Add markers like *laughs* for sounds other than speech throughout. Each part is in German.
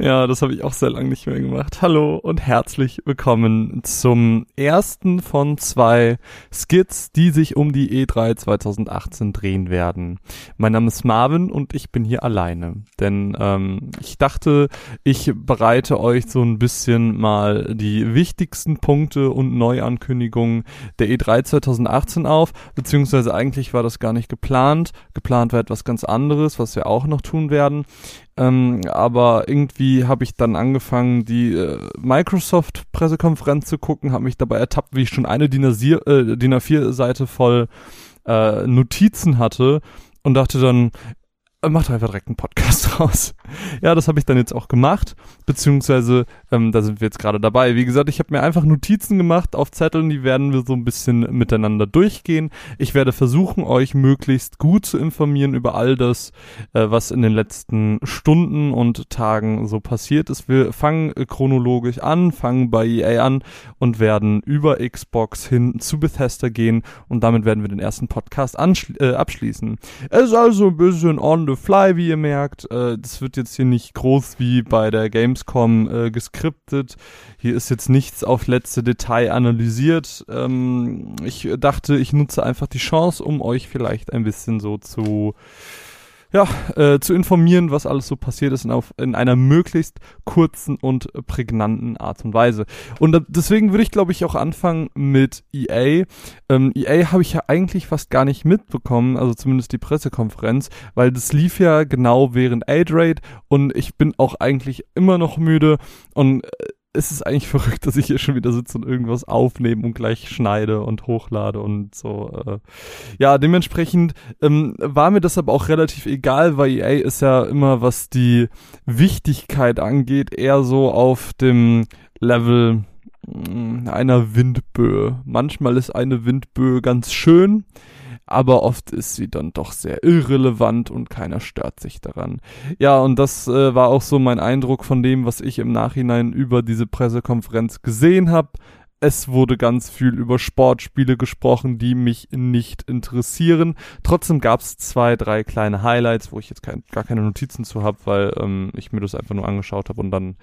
Ja, das habe ich auch sehr lange nicht mehr gemacht. Hallo und herzlich willkommen zum ersten von zwei Skits, die sich um die E3 2018 drehen werden. Mein Name ist Marvin und ich bin hier alleine, denn ähm, ich dachte, ich bereite euch so ein bisschen mal die wichtigsten Punkte und Neuankündigungen der E3 2018 auf, beziehungsweise eigentlich war das gar nicht geplant. Geplant war etwas ganz anderes, was wir auch noch tun werden. Ähm, aber irgendwie habe ich dann angefangen, die äh, Microsoft-Pressekonferenz zu gucken, habe mich dabei ertappt, wie ich schon eine DIN, A4, äh, A4-Seite voll äh, Notizen hatte und dachte dann, mach doch einfach direkt einen Podcast *laughs* raus. Ja, das habe ich dann jetzt auch gemacht, beziehungsweise ähm, da sind wir jetzt gerade dabei. Wie gesagt, ich habe mir einfach Notizen gemacht auf Zetteln, die werden wir so ein bisschen miteinander durchgehen. Ich werde versuchen, euch möglichst gut zu informieren über all das, äh, was in den letzten Stunden und Tagen so passiert ist. Wir fangen äh, chronologisch an, fangen bei EA an und werden über Xbox hin zu Bethesda gehen und damit werden wir den ersten Podcast äh, abschließen. Es ist also ein bisschen on the fly, wie ihr merkt. Äh, das wird jetzt hier nicht groß wie bei der Gamescom äh, geskriptet. Hier ist jetzt nichts auf letzte Detail analysiert. Ähm, ich dachte, ich nutze einfach die Chance, um euch vielleicht ein bisschen so zu ja, äh, zu informieren, was alles so passiert ist in, auf, in einer möglichst kurzen und prägnanten Art und Weise. Und da, deswegen würde ich, glaube ich, auch anfangen mit EA. Ähm, EA habe ich ja eigentlich fast gar nicht mitbekommen, also zumindest die Pressekonferenz, weil das lief ja genau während Aid und ich bin auch eigentlich immer noch müde und äh, es ist eigentlich *laughs* verrückt, dass ich hier schon wieder sitze und irgendwas aufnehme und gleich schneide und hochlade und so. Äh. Ja, dementsprechend ähm, war mir das aber auch relativ egal, weil EA ist ja immer, was die Wichtigkeit angeht, eher so auf dem Level mm, einer Windböe. Manchmal ist eine Windböe ganz schön, aber oft ist sie dann doch sehr irrelevant und keiner stört sich daran. Ja, und das äh, war auch so mein Eindruck von dem, was ich im Nachhinein über diese Pressekonferenz gesehen habe. Es wurde ganz viel über Sportspiele gesprochen, die mich nicht interessieren. Trotzdem gab es zwei, drei kleine Highlights, wo ich jetzt kein, gar keine Notizen zu habe, weil ähm, ich mir das einfach nur angeschaut habe und dann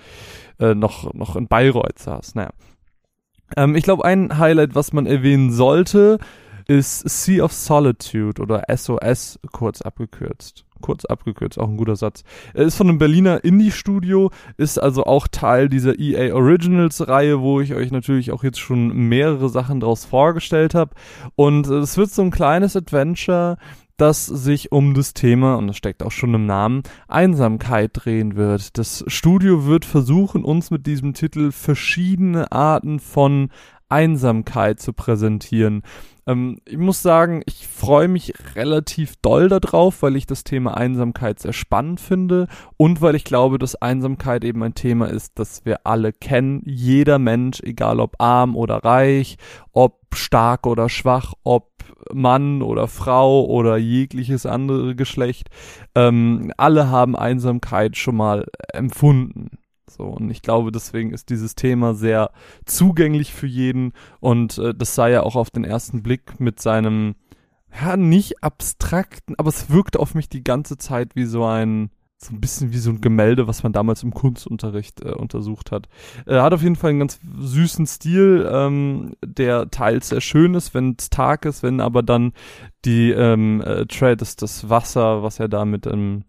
äh, noch, noch in Bayreuth saß. Naja. Ähm, ich glaube, ein Highlight, was man erwähnen sollte, ist Sea of Solitude oder SOS kurz abgekürzt. Kurz abgekürzt, auch ein guter Satz. Er ist von einem Berliner Indie-Studio, ist also auch Teil dieser EA Originals-Reihe, wo ich euch natürlich auch jetzt schon mehrere Sachen draus vorgestellt habe. Und es wird so ein kleines Adventure, das sich um das Thema, und das steckt auch schon im Namen, Einsamkeit drehen wird. Das Studio wird versuchen, uns mit diesem Titel verschiedene Arten von Einsamkeit zu präsentieren. Ähm, ich muss sagen, ich freue mich relativ doll darauf, weil ich das Thema Einsamkeit sehr spannend finde und weil ich glaube, dass Einsamkeit eben ein Thema ist, das wir alle kennen. Jeder Mensch, egal ob arm oder reich, ob stark oder schwach, ob Mann oder Frau oder jegliches andere Geschlecht, ähm, alle haben Einsamkeit schon mal empfunden. So, und ich glaube, deswegen ist dieses Thema sehr zugänglich für jeden. Und äh, das sei ja auch auf den ersten Blick mit seinem, ja, nicht abstrakten, aber es wirkt auf mich die ganze Zeit wie so ein, so ein bisschen wie so ein Gemälde, was man damals im Kunstunterricht äh, untersucht hat. Er hat auf jeden Fall einen ganz süßen Stil, ähm, der teils sehr schön ist, wenn es Tag ist, wenn aber dann die ähm, äh, Trade ist das Wasser, was er da mit, ähm,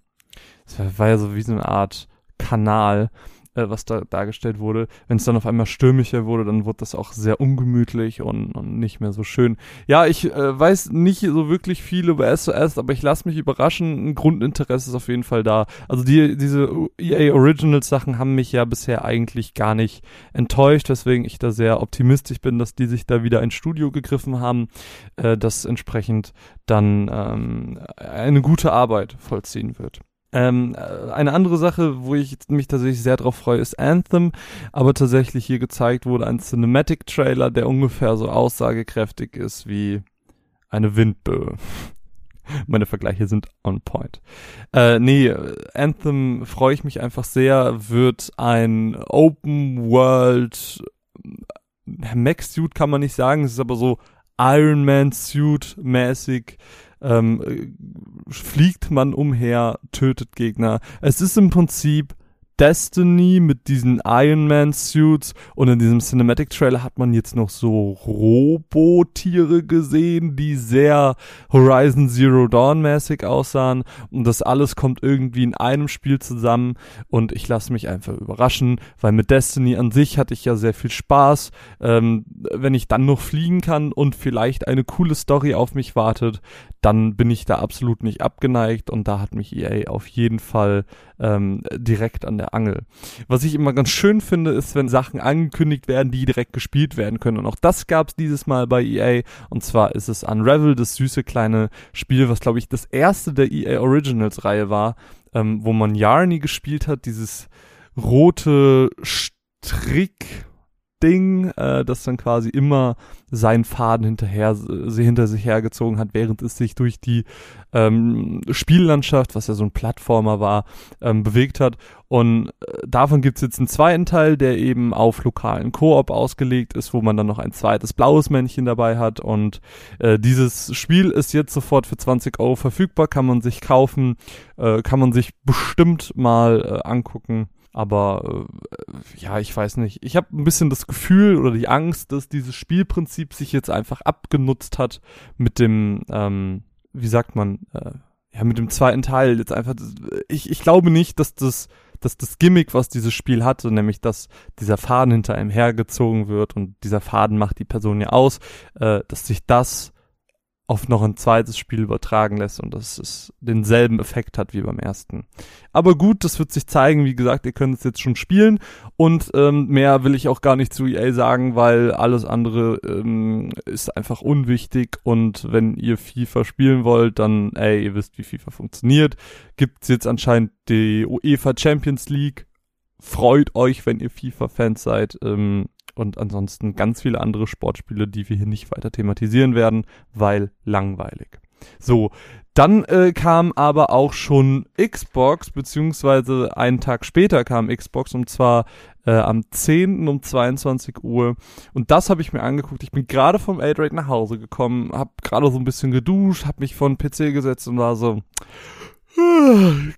war ja so wie so eine Art Kanal, äh, was da dargestellt wurde. Wenn es dann auf einmal stürmischer wurde, dann wurde das auch sehr ungemütlich und, und nicht mehr so schön. Ja, ich äh, weiß nicht so wirklich viel über SOS, aber ich lasse mich überraschen. Ein Grundinteresse ist auf jeden Fall da. Also die, diese EA Originals Sachen haben mich ja bisher eigentlich gar nicht enttäuscht, weswegen ich da sehr optimistisch bin, dass die sich da wieder ein Studio gegriffen haben, äh, das entsprechend dann ähm, eine gute Arbeit vollziehen wird. Ähm, äh, eine andere Sache, wo ich mich tatsächlich sehr drauf freue, ist Anthem, aber tatsächlich hier gezeigt wurde ein Cinematic-Trailer, der ungefähr so aussagekräftig ist wie eine Windböe. *laughs* Meine Vergleiche sind on point. Äh, nee, Anthem freue ich mich einfach sehr, wird ein Open World Max-Suit kann man nicht sagen, es ist aber so Iron Man Suit mäßig ähm, fliegt man umher, tötet Gegner. Es ist im Prinzip Destiny mit diesen Iron Man Suits. Und in diesem Cinematic Trailer hat man jetzt noch so Robotiere gesehen, die sehr Horizon Zero Dawn mäßig aussahen. Und das alles kommt irgendwie in einem Spiel zusammen. Und ich lasse mich einfach überraschen, weil mit Destiny an sich hatte ich ja sehr viel Spaß. Ähm, wenn ich dann noch fliegen kann und vielleicht eine coole Story auf mich wartet, dann bin ich da absolut nicht abgeneigt. Und da hat mich EA auf jeden Fall ähm, direkt an der Angel. Was ich immer ganz schön finde, ist, wenn Sachen angekündigt werden, die direkt gespielt werden können. Und auch das gab es dieses Mal bei EA. Und zwar ist es Unravel, das süße kleine Spiel, was glaube ich das erste der EA Originals Reihe war, ähm, wo man Yarny gespielt hat, dieses rote Strick Ding, äh, das dann quasi immer seinen Faden hinterher, sie hinter sich hergezogen hat, während es sich durch die ähm, Spiellandschaft, was ja so ein Plattformer war, ähm, bewegt hat. Und äh, davon gibt's jetzt einen zweiten Teil, der eben auf lokalen Koop ausgelegt ist, wo man dann noch ein zweites blaues Männchen dabei hat. Und äh, dieses Spiel ist jetzt sofort für 20 Euro verfügbar, kann man sich kaufen, äh, kann man sich bestimmt mal äh, angucken. Aber äh, ja, ich weiß nicht. Ich habe ein bisschen das Gefühl oder die Angst, dass dieses Spielprinzip sich jetzt einfach abgenutzt hat mit dem, ähm, wie sagt man, äh, ja, mit dem zweiten Teil. Jetzt einfach, ich, ich glaube nicht, dass das, dass das Gimmick, was dieses Spiel hatte, nämlich dass dieser Faden hinter einem hergezogen wird und dieser Faden macht die Person ja aus, äh, dass sich das auf noch ein zweites Spiel übertragen lässt und dass es denselben Effekt hat wie beim ersten. Aber gut, das wird sich zeigen. Wie gesagt, ihr könnt es jetzt schon spielen und ähm, mehr will ich auch gar nicht zu EA sagen, weil alles andere ähm, ist einfach unwichtig und wenn ihr FIFA spielen wollt, dann, ey, ihr wisst, wie FIFA funktioniert. Gibt's jetzt anscheinend die UEFA Champions League. Freut euch, wenn ihr FIFA-Fans seid. Ähm, und ansonsten ganz viele andere Sportspiele, die wir hier nicht weiter thematisieren werden, weil langweilig. So, dann äh, kam aber auch schon Xbox, beziehungsweise einen Tag später kam Xbox und zwar äh, am 10. um 22 Uhr. Und das habe ich mir angeguckt. Ich bin gerade vom A-Rate nach Hause gekommen, habe gerade so ein bisschen geduscht, habe mich vor den PC gesetzt und war so,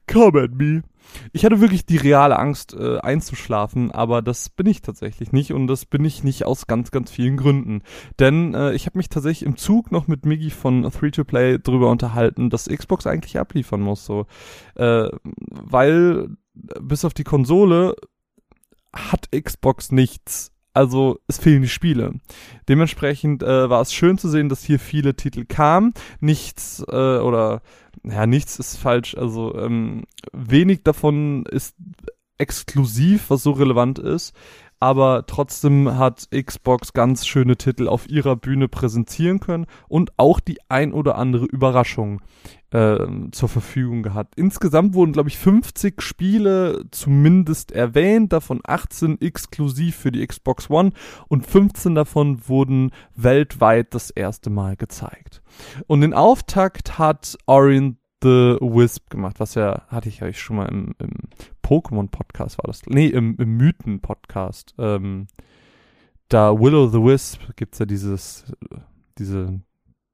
come at me. Ich hatte wirklich die reale Angst äh, einzuschlafen, aber das bin ich tatsächlich nicht und das bin ich nicht aus ganz, ganz vielen Gründen. Denn äh, ich habe mich tatsächlich im Zug noch mit Miggy von 3-to-Play drüber unterhalten, dass Xbox eigentlich abliefern muss, so. Äh, weil bis auf die Konsole hat Xbox nichts also es fehlen die Spiele. Dementsprechend äh, war es schön zu sehen, dass hier viele Titel kamen. Nichts äh, oder ja, nichts ist falsch. Also ähm, wenig davon ist exklusiv, was so relevant ist. Aber trotzdem hat Xbox ganz schöne Titel auf ihrer Bühne präsentieren können und auch die ein oder andere Überraschung äh, zur Verfügung gehabt. Insgesamt wurden, glaube ich, 50 Spiele zumindest erwähnt, davon 18 exklusiv für die Xbox One und 15 davon wurden weltweit das erste Mal gezeigt. Und den Auftakt hat Orient the Wisp gemacht, was ja, hatte ich euch schon mal im, im Pokémon-Podcast war das. Nee, im, im Mythen-Podcast. Ähm, da Willow the Wisp gibt's ja dieses, diese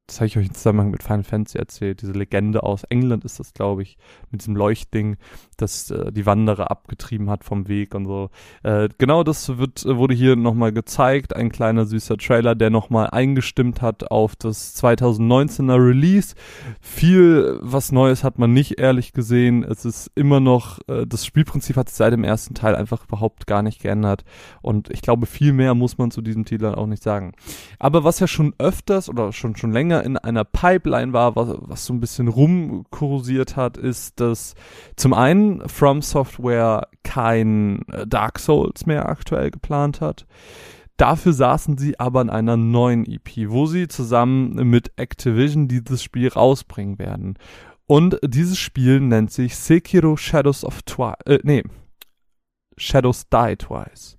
das habe ich euch im Zusammenhang mit Final Fantasy erzählt, diese Legende aus England ist das, glaube ich, mit diesem Leuchtding, das äh, die Wanderer abgetrieben hat vom Weg und so. Äh, genau das wird, wurde hier nochmal gezeigt, ein kleiner süßer Trailer, der nochmal eingestimmt hat auf das 2019er Release. Viel was Neues hat man nicht ehrlich gesehen. Es ist immer noch, äh, das Spielprinzip hat sich seit dem ersten Teil einfach überhaupt gar nicht geändert und ich glaube, viel mehr muss man zu diesem Titel auch nicht sagen. Aber was ja schon öfters oder schon, schon länger länger in einer Pipeline war, was, was so ein bisschen rumkursiert hat, ist, dass zum einen From Software kein äh, Dark Souls mehr aktuell geplant hat. Dafür saßen sie aber in einer neuen EP, wo sie zusammen mit Activision dieses Spiel rausbringen werden. Und dieses Spiel nennt sich Sekiro Shadows of Twice, äh, nee, Shadows Die Twice.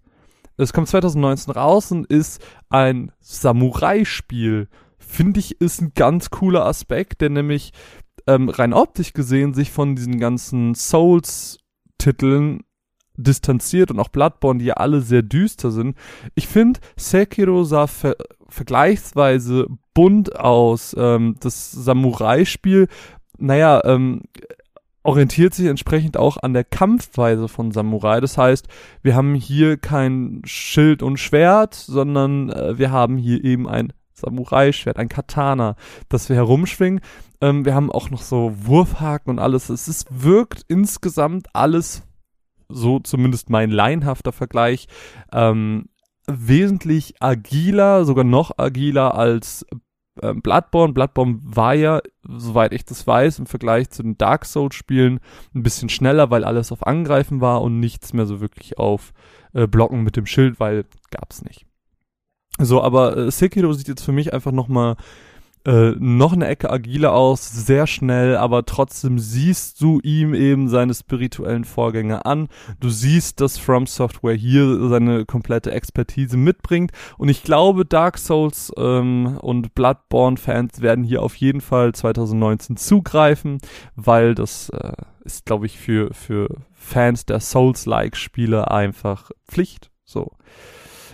Es kommt 2019 raus und ist ein Samurai-Spiel finde ich, ist ein ganz cooler Aspekt, der nämlich ähm, rein optisch gesehen sich von diesen ganzen Souls-Titeln distanziert und auch Bloodborne, die ja alle sehr düster sind. Ich finde, Sekiro sah ver vergleichsweise bunt aus. Ähm, das Samurai-Spiel, naja, ähm, orientiert sich entsprechend auch an der Kampfweise von Samurai. Das heißt, wir haben hier kein Schild und Schwert, sondern äh, wir haben hier eben ein Samurai-Schwert, ein Katana, das wir herumschwingen. Ähm, wir haben auch noch so Wurfhaken und alles. Es ist, wirkt insgesamt alles, so zumindest mein laienhafter Vergleich, ähm, wesentlich agiler, sogar noch agiler als ähm, Bloodborne. Bloodborne war ja, soweit ich das weiß, im Vergleich zu den Dark Souls-Spielen ein bisschen schneller, weil alles auf Angreifen war und nichts mehr so wirklich auf äh, Blocken mit dem Schild, weil gab's nicht. So, aber äh, Sekiro sieht jetzt für mich einfach nochmal äh, noch eine Ecke agiler aus, sehr schnell, aber trotzdem siehst du ihm eben seine spirituellen Vorgänge an. Du siehst, dass From Software hier seine komplette Expertise mitbringt. Und ich glaube, Dark Souls ähm, und Bloodborne-Fans werden hier auf jeden Fall 2019 zugreifen, weil das äh, ist, glaube ich, für, für Fans der Souls-like-Spiele einfach Pflicht. So.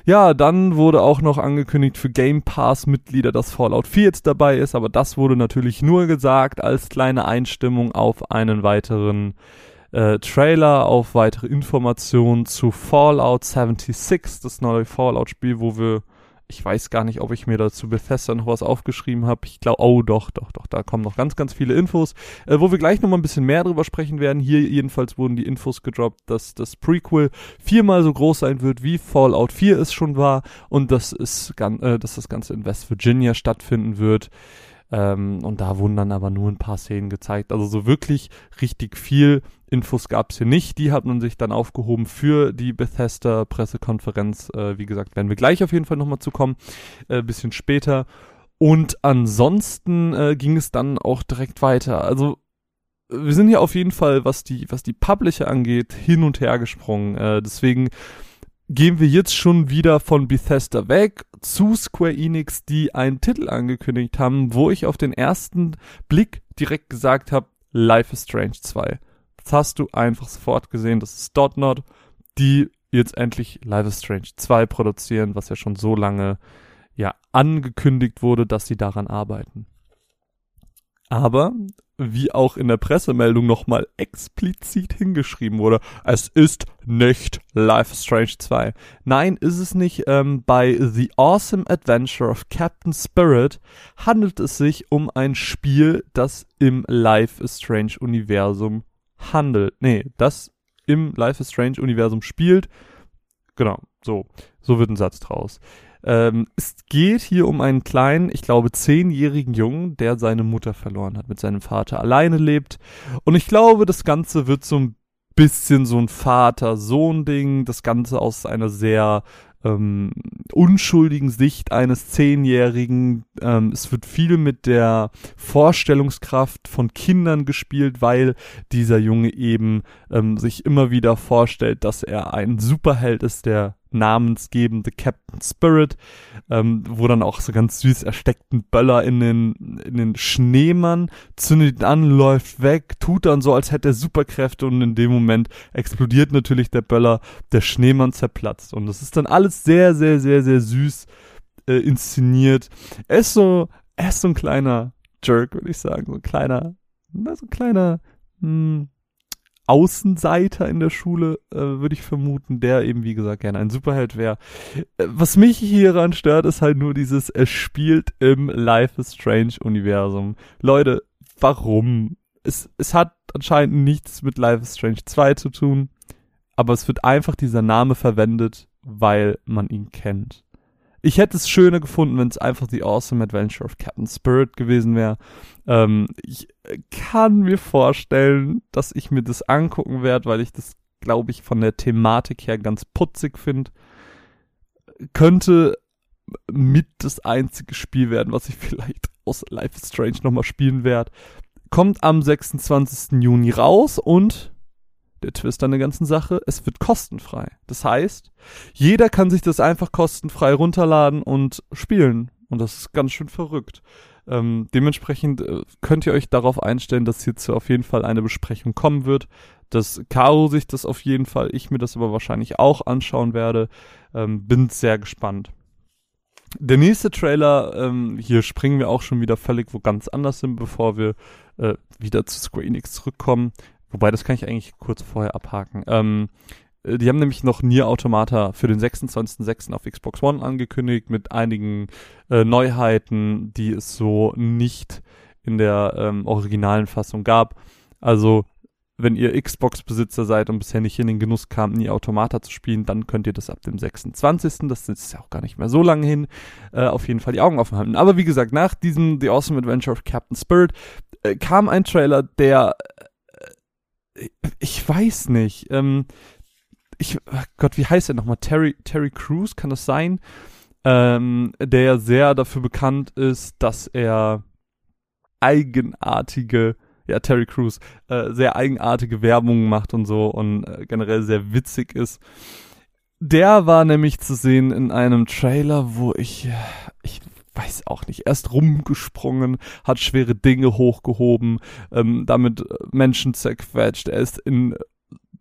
Ja, dann wurde auch noch angekündigt für Game Pass-Mitglieder, dass Fallout 4 jetzt dabei ist, aber das wurde natürlich nur gesagt als kleine Einstimmung auf einen weiteren äh, Trailer, auf weitere Informationen zu Fallout 76, das neue Fallout-Spiel, wo wir ich weiß gar nicht, ob ich mir dazu Bethesda noch was aufgeschrieben habe. Ich glaube, oh doch, doch, doch, da kommen noch ganz, ganz viele Infos, äh, wo wir gleich nochmal ein bisschen mehr drüber sprechen werden. Hier jedenfalls wurden die Infos gedroppt, dass das Prequel viermal so groß sein wird, wie Fallout 4 es schon war und dass, es, äh, dass das Ganze in West Virginia stattfinden wird. Ähm, und da wurden dann aber nur ein paar Szenen gezeigt. Also so wirklich richtig viel Infos gab es hier nicht. Die hat man sich dann aufgehoben für die Bethesda-Pressekonferenz. Äh, wie gesagt, werden wir gleich auf jeden Fall nochmal zu kommen. Äh, bisschen später. Und ansonsten äh, ging es dann auch direkt weiter. Also wir sind hier auf jeden Fall, was die, was die Publisher angeht, hin und her gesprungen. Äh, deswegen gehen wir jetzt schon wieder von Bethesda weg zu Square Enix, die einen Titel angekündigt haben, wo ich auf den ersten Blick direkt gesagt habe, Life is Strange 2. Das hast du einfach sofort gesehen, das ist Dotnod, die jetzt endlich Life is Strange 2 produzieren, was ja schon so lange ja angekündigt wurde, dass sie daran arbeiten. Aber wie auch in der Pressemeldung nochmal explizit hingeschrieben wurde, es ist nicht Life is Strange 2. Nein, ist es nicht. Ähm, bei The Awesome Adventure of Captain Spirit handelt es sich um ein Spiel, das im Life is Strange Universum handelt. Nee, das im Life is Strange Universum spielt. Genau, so. So wird ein Satz draus. Ähm, es geht hier um einen kleinen, ich glaube, zehnjährigen Jungen, der seine Mutter verloren hat, mit seinem Vater alleine lebt. Und ich glaube, das Ganze wird so ein bisschen so ein Vater-Sohn-Ding. Das Ganze aus einer sehr ähm, unschuldigen Sicht eines Zehnjährigen. Ähm, es wird viel mit der Vorstellungskraft von Kindern gespielt, weil dieser Junge eben ähm, sich immer wieder vorstellt, dass er ein Superheld ist, der namensgebende Captain Spirit, ähm, wo dann auch so ganz süß ersteckten Böller in den, in den Schneemann, zündet ihn an, läuft weg, tut dann so, als hätte er Superkräfte und in dem Moment explodiert natürlich der Böller, der Schneemann zerplatzt und das ist dann alles sehr, sehr, sehr, sehr süß äh, inszeniert. Er ist so, er ist so ein kleiner Jerk, würde ich sagen, so ein kleiner, so ein kleiner, mh, hm, Außenseiter in der Schule, äh, würde ich vermuten, der eben, wie gesagt, gerne ein Superheld wäre. Äh, was mich hieran stört, ist halt nur dieses, es spielt im Life is Strange Universum. Leute, warum? Es, es hat anscheinend nichts mit Life is Strange 2 zu tun, aber es wird einfach dieser Name verwendet, weil man ihn kennt. Ich hätte es schöner gefunden, wenn es einfach The Awesome Adventure of Captain Spirit gewesen wäre. Ähm, ich kann mir vorstellen, dass ich mir das angucken werde, weil ich das, glaube ich, von der Thematik her ganz putzig finde. Könnte mit das einzige Spiel werden, was ich *laughs* vielleicht aus Life is Strange nochmal spielen werde. Kommt am 26. Juni raus und der Twist an der ganzen Sache, es wird kostenfrei. Das heißt, jeder kann sich das einfach kostenfrei runterladen und spielen. Und das ist ganz schön verrückt. Ähm, dementsprechend äh, könnt ihr euch darauf einstellen, dass hierzu auf jeden Fall eine Besprechung kommen wird. Dass Caro sich das auf jeden Fall, ich mir das aber wahrscheinlich auch anschauen werde. Ähm, bin sehr gespannt. Der nächste Trailer, ähm, hier springen wir auch schon wieder völlig wo ganz anders hin, bevor wir äh, wieder zu Square Enix zurückkommen Wobei, das kann ich eigentlich kurz vorher abhaken. Ähm, äh, die haben nämlich noch Nier Automata für den 26.06. auf Xbox One angekündigt mit einigen äh, Neuheiten, die es so nicht in der ähm, originalen Fassung gab. Also wenn ihr Xbox-Besitzer seid und bisher nicht in den Genuss kam, nie Automata zu spielen, dann könnt ihr das ab dem 26. Das ist ja auch gar nicht mehr so lange hin. Äh, auf jeden Fall die Augen offen halten. Aber wie gesagt, nach diesem The Awesome Adventure of Captain Spirit äh, kam ein Trailer, der ich weiß nicht. Ähm, ich Gott, wie heißt er nochmal? Terry Terry Crews kann das sein? Ähm, der sehr dafür bekannt ist, dass er eigenartige ja, Terry Crews, äh, sehr eigenartige Werbung macht und so und äh, generell sehr witzig ist. Der war nämlich zu sehen in einem Trailer, wo ich, ich weiß auch nicht, erst rumgesprungen, hat schwere Dinge hochgehoben, ähm, damit Menschen zerquetscht. Er ist in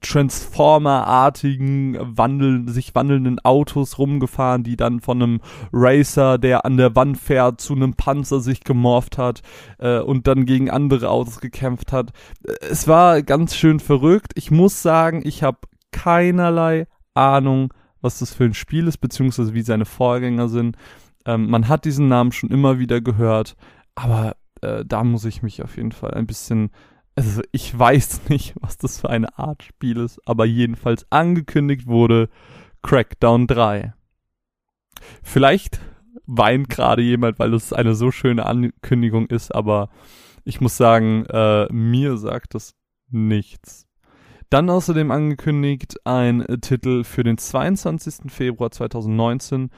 Transformer-artigen, wandeln, sich wandelnden Autos rumgefahren, die dann von einem Racer, der an der Wand fährt, zu einem Panzer sich gemorpht hat äh, und dann gegen andere Autos gekämpft hat. Es war ganz schön verrückt. Ich muss sagen, ich habe keinerlei Ahnung, was das für ein Spiel ist, beziehungsweise wie seine Vorgänger sind. Ähm, man hat diesen Namen schon immer wieder gehört, aber äh, da muss ich mich auf jeden Fall ein bisschen also ich weiß *laughs* nicht, was das für eine Art Spiel ist, aber jedenfalls angekündigt wurde Crackdown 3. Vielleicht weint gerade jemand, weil es eine so schöne Ankündigung ist, aber ich muss sagen, äh, mir sagt das nichts. Dann außerdem angekündigt ein Titel für den 22. Februar 2019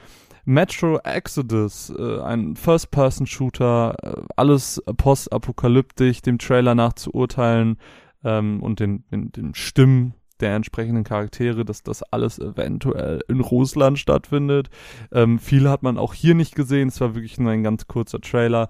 Metro Exodus, äh, ein First-Person-Shooter, äh, alles postapokalyptisch, dem Trailer nach zu urteilen ähm, und den, den, den Stimmen der entsprechenden Charaktere, dass das alles eventuell in Russland stattfindet. Ähm, viel hat man auch hier nicht gesehen, es war wirklich nur ein ganz kurzer Trailer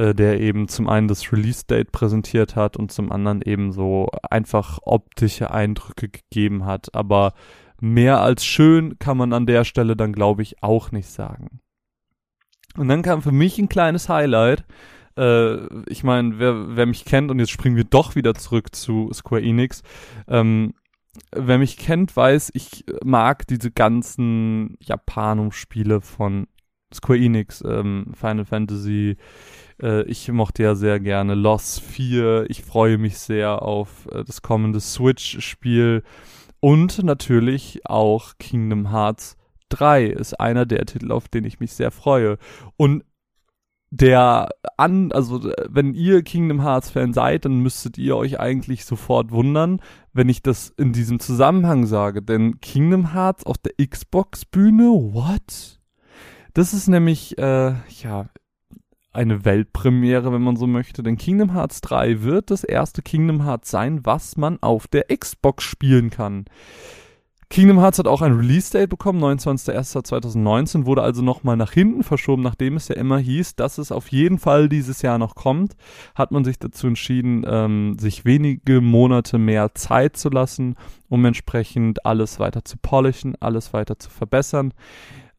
äh, der eben zum einen das Release-Date präsentiert hat und zum anderen eben so einfach optische Eindrücke gegeben hat. Aber mehr als schön kann man an der Stelle dann, glaube ich, auch nicht sagen. Und dann kam für mich ein kleines Highlight. Äh, ich meine, wer, wer mich kennt, und jetzt springen wir doch wieder zurück zu Square Enix, ähm, wer mich kennt, weiß, ich mag diese ganzen Japanum-Spiele von Square Enix, ähm, Final Fantasy. Äh, ich mochte ja sehr gerne Lost 4. Ich freue mich sehr auf äh, das kommende Switch-Spiel. Und natürlich auch Kingdom Hearts 3 ist einer der Titel, auf den ich mich sehr freue. Und der an, also wenn ihr Kingdom Hearts Fan seid, dann müsstet ihr euch eigentlich sofort wundern, wenn ich das in diesem Zusammenhang sage. Denn Kingdom Hearts auf der Xbox Bühne, what? Das ist nämlich, äh, ja, eine Weltpremiere, wenn man so möchte, denn Kingdom Hearts 3 wird das erste Kingdom Hearts sein, was man auf der Xbox spielen kann. Kingdom Hearts hat auch ein Release-Date bekommen, 29.01.2019, wurde also nochmal nach hinten verschoben, nachdem es ja immer hieß, dass es auf jeden Fall dieses Jahr noch kommt, hat man sich dazu entschieden, ähm, sich wenige Monate mehr Zeit zu lassen, um entsprechend alles weiter zu polishen, alles weiter zu verbessern.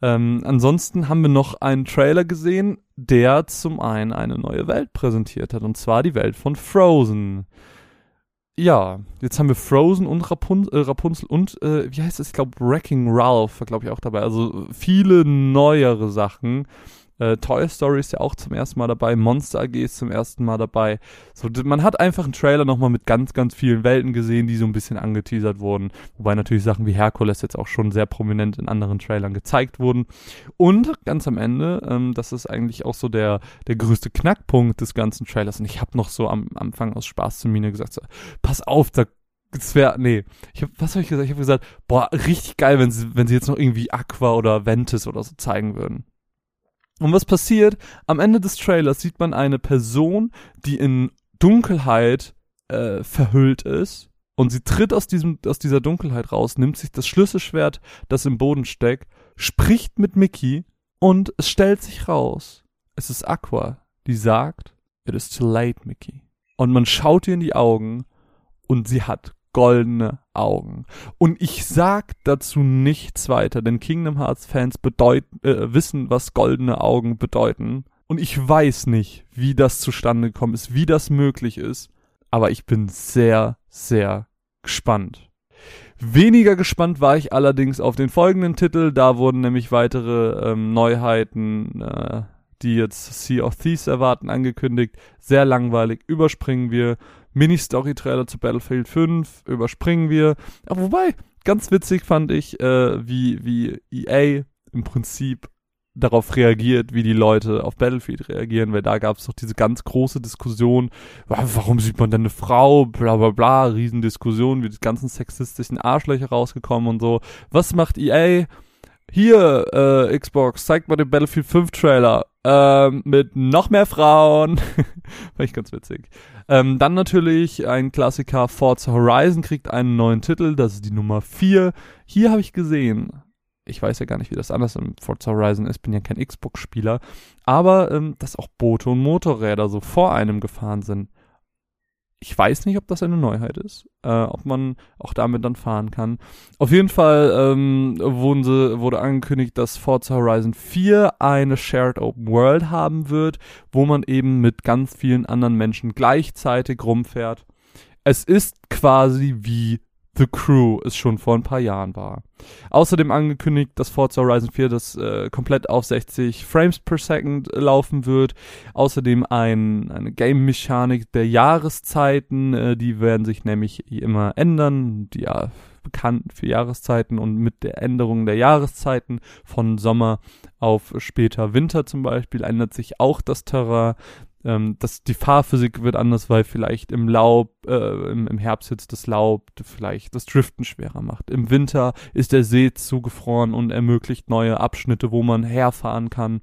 Ähm, ansonsten haben wir noch einen Trailer gesehen, der zum einen eine neue Welt präsentiert hat, und zwar die Welt von Frozen. Ja, jetzt haben wir Frozen und Rapun äh, Rapunzel und, äh, wie heißt es, ich glaube, Wrecking Ralph war, glaube ich, auch dabei. Also viele neuere Sachen. Äh, Toy Story ist ja auch zum ersten Mal dabei, Monster AG ist zum ersten Mal dabei. So, man hat einfach einen Trailer nochmal mit ganz, ganz vielen Welten gesehen, die so ein bisschen angeteasert wurden. Wobei natürlich Sachen wie Herkules jetzt auch schon sehr prominent in anderen Trailern gezeigt wurden. Und ganz am Ende, ähm, das ist eigentlich auch so der, der größte Knackpunkt des ganzen Trailers. Und ich habe noch so am Anfang aus Spaß zu Mine gesagt, so, pass auf, da es wäre, nee, ich hab, was habe ich gesagt? Ich habe gesagt, boah, richtig geil, wenn sie, wenn sie jetzt noch irgendwie Aqua oder Ventus oder so zeigen würden. Und was passiert? Am Ende des Trailers sieht man eine Person, die in Dunkelheit äh, verhüllt ist. Und sie tritt aus, diesem, aus dieser Dunkelheit raus, nimmt sich das Schlüsselschwert, das im Boden steckt, spricht mit Mickey und es stellt sich raus. Es ist Aqua, die sagt, it is too late, Mickey. Und man schaut ihr in die Augen und sie hat goldene Augen. Und ich sag dazu nichts weiter, denn Kingdom Hearts Fans bedeuten, äh, wissen, was goldene Augen bedeuten. Und ich weiß nicht, wie das zustande gekommen ist, wie das möglich ist. Aber ich bin sehr, sehr gespannt. Weniger gespannt war ich allerdings auf den folgenden Titel. Da wurden nämlich weitere ähm, Neuheiten, äh, die jetzt Sea of Thieves erwarten, angekündigt. Sehr langweilig. Überspringen wir. Mini-Story-Trailer zu Battlefield 5 überspringen wir. Aber wobei, ganz witzig fand ich, äh, wie, wie EA im Prinzip darauf reagiert, wie die Leute auf Battlefield reagieren, weil da gab es doch diese ganz große Diskussion, warum sieht man denn eine Frau, bla bla bla, Riesendiskussion, wie die ganzen sexistischen Arschlöcher rausgekommen und so. Was macht EA? Hier, äh, Xbox, zeigt mal den Battlefield 5 Trailer ähm, mit noch mehr Frauen. *laughs* Fand ich ganz witzig. Ähm, dann natürlich ein Klassiker, Forza Horizon kriegt einen neuen Titel, das ist die Nummer 4. Hier habe ich gesehen, ich weiß ja gar nicht, wie das anders im Forza Horizon ist, bin ja kein Xbox-Spieler, aber ähm, dass auch Boote und Motorräder so vor einem gefahren sind. Ich weiß nicht, ob das eine Neuheit ist, äh, ob man auch damit dann fahren kann. Auf jeden Fall ähm, sie, wurde angekündigt, dass Forza Horizon 4 eine Shared Open World haben wird, wo man eben mit ganz vielen anderen Menschen gleichzeitig rumfährt. Es ist quasi wie The Crew es schon vor ein paar Jahren war. Außerdem angekündigt, dass Forza Horizon 4 das äh, komplett auf 60 Frames per Second laufen wird. Außerdem ein, eine Game-Mechanik der Jahreszeiten, äh, die werden sich nämlich immer ändern. Die ja bekannt für Jahreszeiten und mit der Änderung der Jahreszeiten von Sommer auf später Winter zum Beispiel ändert sich auch das Terrain ähm, das, die Fahrphysik wird anders, weil vielleicht im Laub, äh, im, im Herbst jetzt das Laub vielleicht das Driften schwerer macht. Im Winter ist der See zugefroren und ermöglicht neue Abschnitte, wo man herfahren kann.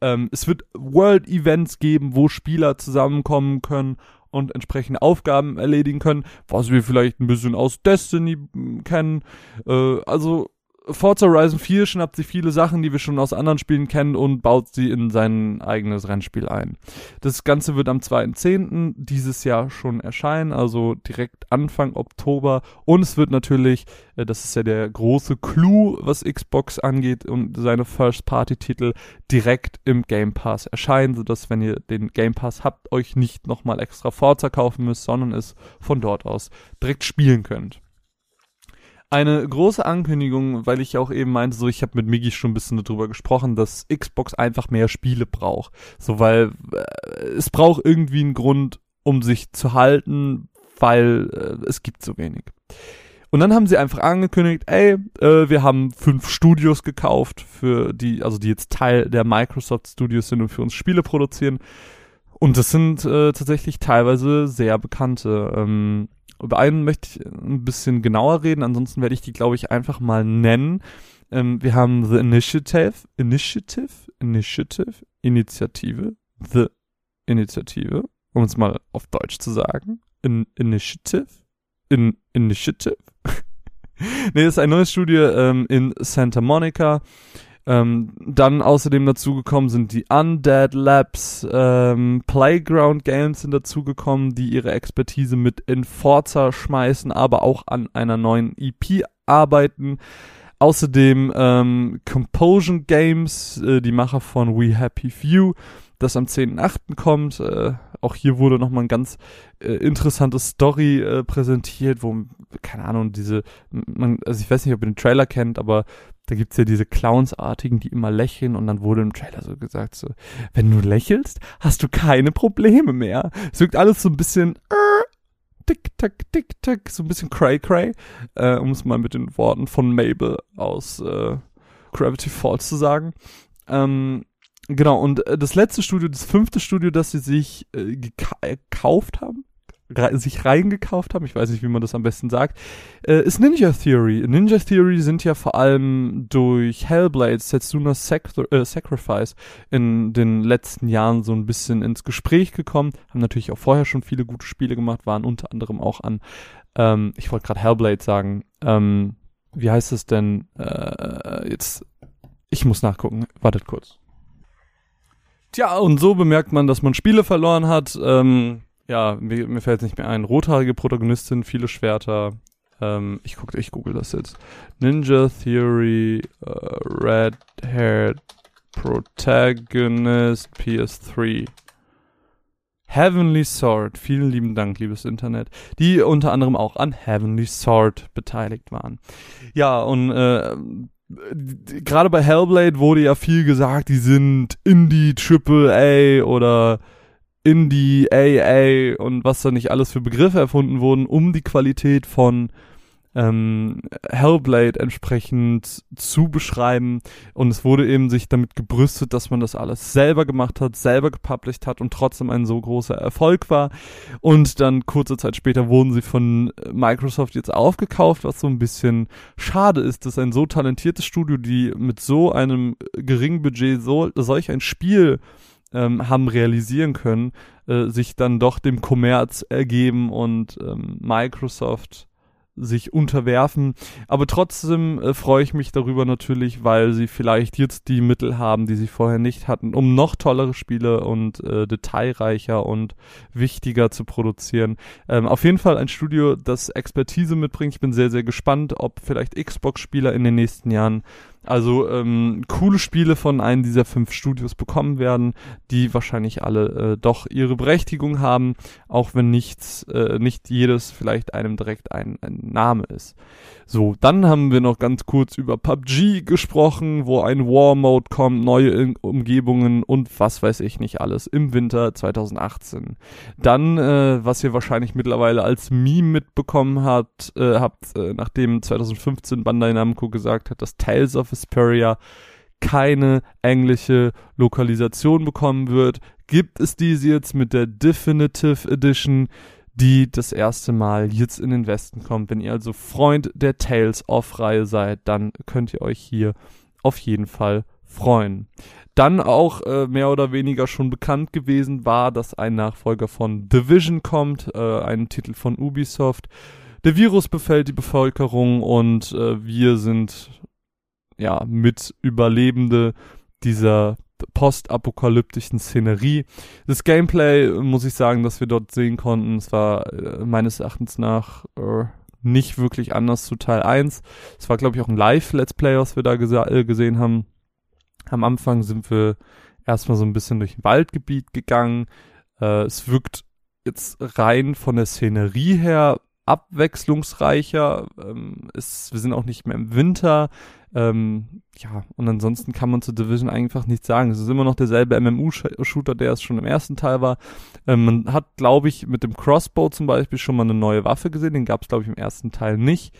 Ähm, es wird World Events geben, wo Spieler zusammenkommen können und entsprechende Aufgaben erledigen können, was wir vielleicht ein bisschen aus Destiny kennen. Äh, also Forza Horizon 4 schnappt sich viele Sachen, die wir schon aus anderen Spielen kennen und baut sie in sein eigenes Rennspiel ein. Das Ganze wird am 2.10. dieses Jahr schon erscheinen, also direkt Anfang Oktober. Und es wird natürlich, äh, das ist ja der große Clou, was Xbox angeht und seine First-Party-Titel direkt im Game Pass erscheinen, sodass, wenn ihr den Game Pass habt, euch nicht nochmal extra Forza kaufen müsst, sondern es von dort aus direkt spielen könnt eine große Ankündigung, weil ich auch eben meinte, so ich habe mit Miggy schon ein bisschen darüber gesprochen, dass Xbox einfach mehr Spiele braucht. So weil äh, es braucht irgendwie einen Grund, um sich zu halten, weil äh, es gibt so wenig. Und dann haben sie einfach angekündigt, ey, äh, wir haben fünf Studios gekauft, für die, also die jetzt Teil der Microsoft Studios sind und für uns Spiele produzieren. Und das sind äh, tatsächlich teilweise sehr bekannte. Ähm, über einen möchte ich ein bisschen genauer reden, ansonsten werde ich die, glaube ich, einfach mal nennen. Ähm, wir haben The Initiative, Initiative, Initiative, Initiative, The Initiative, um es mal auf Deutsch zu sagen. In, Initiative, in, Initiative. *laughs* nee, das ist ein neues Studio ähm, in Santa Monica. Ähm, dann außerdem dazugekommen sind die Undead Labs, ähm, Playground Games sind dazugekommen, die ihre Expertise mit in Forza schmeißen, aber auch an einer neuen EP arbeiten. Außerdem ähm, Composition Games, äh, die Macher von We Happy Few, das am 10.8. kommt. Äh, auch hier wurde nochmal ein ganz äh, interessante Story äh, präsentiert, wo, keine Ahnung, diese, man, also ich weiß nicht, ob ihr den Trailer kennt, aber da gibt's ja diese Clownsartigen, die immer lächeln und dann wurde im Trailer so gesagt, so, wenn du lächelst, hast du keine Probleme mehr. Es wirkt alles so ein bisschen äh, tick, tack, tick, tack, so ein bisschen cray cray, äh, um es mal mit den Worten von Mabel aus äh, Gravity Falls zu sagen. Ähm, Genau, und äh, das letzte Studio, das fünfte Studio, das sie sich äh, gekauft haben, sich reingekauft haben, ich weiß nicht, wie man das am besten sagt, äh, ist Ninja Theory. Ninja Theory sind ja vor allem durch Hellblade, Setsuna Sacri äh, Sacrifice in den letzten Jahren so ein bisschen ins Gespräch gekommen, haben natürlich auch vorher schon viele gute Spiele gemacht, waren unter anderem auch an, ähm, ich wollte gerade Hellblade sagen, ähm, wie heißt es denn, äh, jetzt, ich muss nachgucken, wartet kurz. Tja, und so bemerkt man, dass man Spiele verloren hat. Ähm, ja, mir, mir fällt nicht mehr ein. Rothaarige Protagonistin, viele Schwerter. Ähm, ich gucke, ich google das jetzt. Ninja Theory, uh, Red Haired Protagonist PS3. Heavenly Sword, vielen lieben Dank, liebes Internet, die unter anderem auch an Heavenly Sword beteiligt waren. Ja, und äh, gerade bei Hellblade wurde ja viel gesagt, die sind Indie Triple A oder Indie AA und was da nicht alles für Begriffe erfunden wurden, um die Qualität von ähm, Hellblade entsprechend zu beschreiben. Und es wurde eben sich damit gebrüstet, dass man das alles selber gemacht hat, selber gepublished hat und trotzdem ein so großer Erfolg war. Und dann kurze Zeit später wurden sie von Microsoft jetzt aufgekauft, was so ein bisschen schade ist, dass ein so talentiertes Studio, die mit so einem geringen Budget so, solch ein Spiel ähm, haben realisieren können, äh, sich dann doch dem Kommerz ergeben und ähm, Microsoft sich unterwerfen. Aber trotzdem äh, freue ich mich darüber natürlich, weil sie vielleicht jetzt die Mittel haben, die sie vorher nicht hatten, um noch tollere Spiele und äh, detailreicher und wichtiger zu produzieren. Ähm, auf jeden Fall ein Studio, das Expertise mitbringt. Ich bin sehr, sehr gespannt, ob vielleicht Xbox-Spieler in den nächsten Jahren also ähm, coole Spiele von einem dieser fünf Studios bekommen werden, die wahrscheinlich alle äh, doch ihre Berechtigung haben, auch wenn nichts, äh, nicht jedes vielleicht einem direkt ein, ein Name ist. So, dann haben wir noch ganz kurz über PUBG gesprochen, wo ein War Mode kommt, neue Umgebungen und was weiß ich nicht alles im Winter 2018. Dann, äh, was ihr wahrscheinlich mittlerweile als Meme mitbekommen habt, äh, habt, äh, nachdem 2015 Bandai Namco gesagt hat, dass Tales of Vesperia keine englische Lokalisation bekommen wird, gibt es diese jetzt mit der Definitive Edition die das erste Mal jetzt in den Westen kommt. Wenn ihr also Freund der Tales of Reihe seid, dann könnt ihr euch hier auf jeden Fall freuen. Dann auch äh, mehr oder weniger schon bekannt gewesen war, dass ein Nachfolger von Division kommt, äh, ein Titel von Ubisoft. Der Virus befällt die Bevölkerung und äh, wir sind ja mit Überlebende dieser postapokalyptischen Szenerie. Das Gameplay, muss ich sagen, dass wir dort sehen konnten, es war äh, meines Erachtens nach äh, nicht wirklich anders zu Teil 1. Es war, glaube ich, auch ein Live-Let's Play, was wir da äh, gesehen haben. Am Anfang sind wir erstmal so ein bisschen durch ein Waldgebiet gegangen. Äh, es wirkt jetzt rein von der Szenerie her abwechslungsreicher. Ähm, es, wir sind auch nicht mehr im Winter. Ähm, ja, und ansonsten kann man zu Division einfach nichts sagen. Es ist immer noch derselbe MMU-Shooter, der es schon im ersten Teil war. Ähm, man hat, glaube ich, mit dem Crossbow zum Beispiel schon mal eine neue Waffe gesehen. Den gab es, glaube ich, im ersten Teil nicht.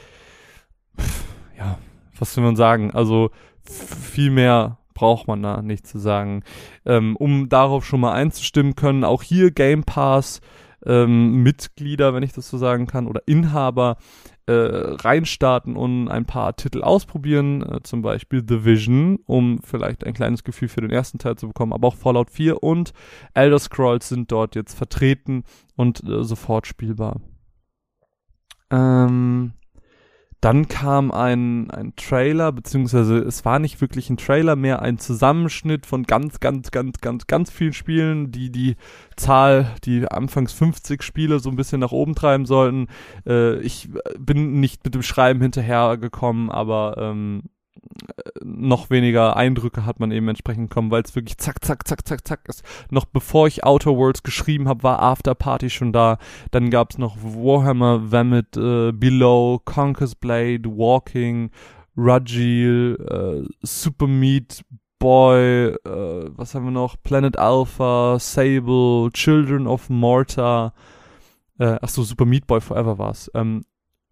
Pff, ja, was will man sagen? Also viel mehr braucht man da nicht zu sagen. Ähm, um darauf schon mal einzustimmen können, auch hier Game Pass ähm, Mitglieder, wenn ich das so sagen kann, oder Inhaber äh, reinstarten und ein paar Titel ausprobieren, äh, zum Beispiel The Vision, um vielleicht ein kleines Gefühl für den ersten Teil zu bekommen, aber auch Fallout 4 und Elder Scrolls sind dort jetzt vertreten und äh, sofort spielbar. Ähm, dann kam ein, ein Trailer, beziehungsweise es war nicht wirklich ein Trailer mehr, ein Zusammenschnitt von ganz, ganz, ganz, ganz, ganz vielen Spielen, die die Zahl, die anfangs 50 Spiele so ein bisschen nach oben treiben sollten. Äh, ich bin nicht mit dem Schreiben hinterhergekommen, aber ähm, noch weniger Eindrücke hat man eben entsprechend bekommen, weil es wirklich zack, zack, zack, zack, zack ist. Noch bevor ich Outer Worlds geschrieben habe, war After Party schon da. Dann gab es noch Warhammer, Vamit, äh, Below, Conquer's Blade, Walking, Rajil, äh, Super Meat Boy, äh, was haben wir noch? Planet Alpha, Sable, Children of Morta, äh, ach so, Super Meat Boy Forever war's. Ähm,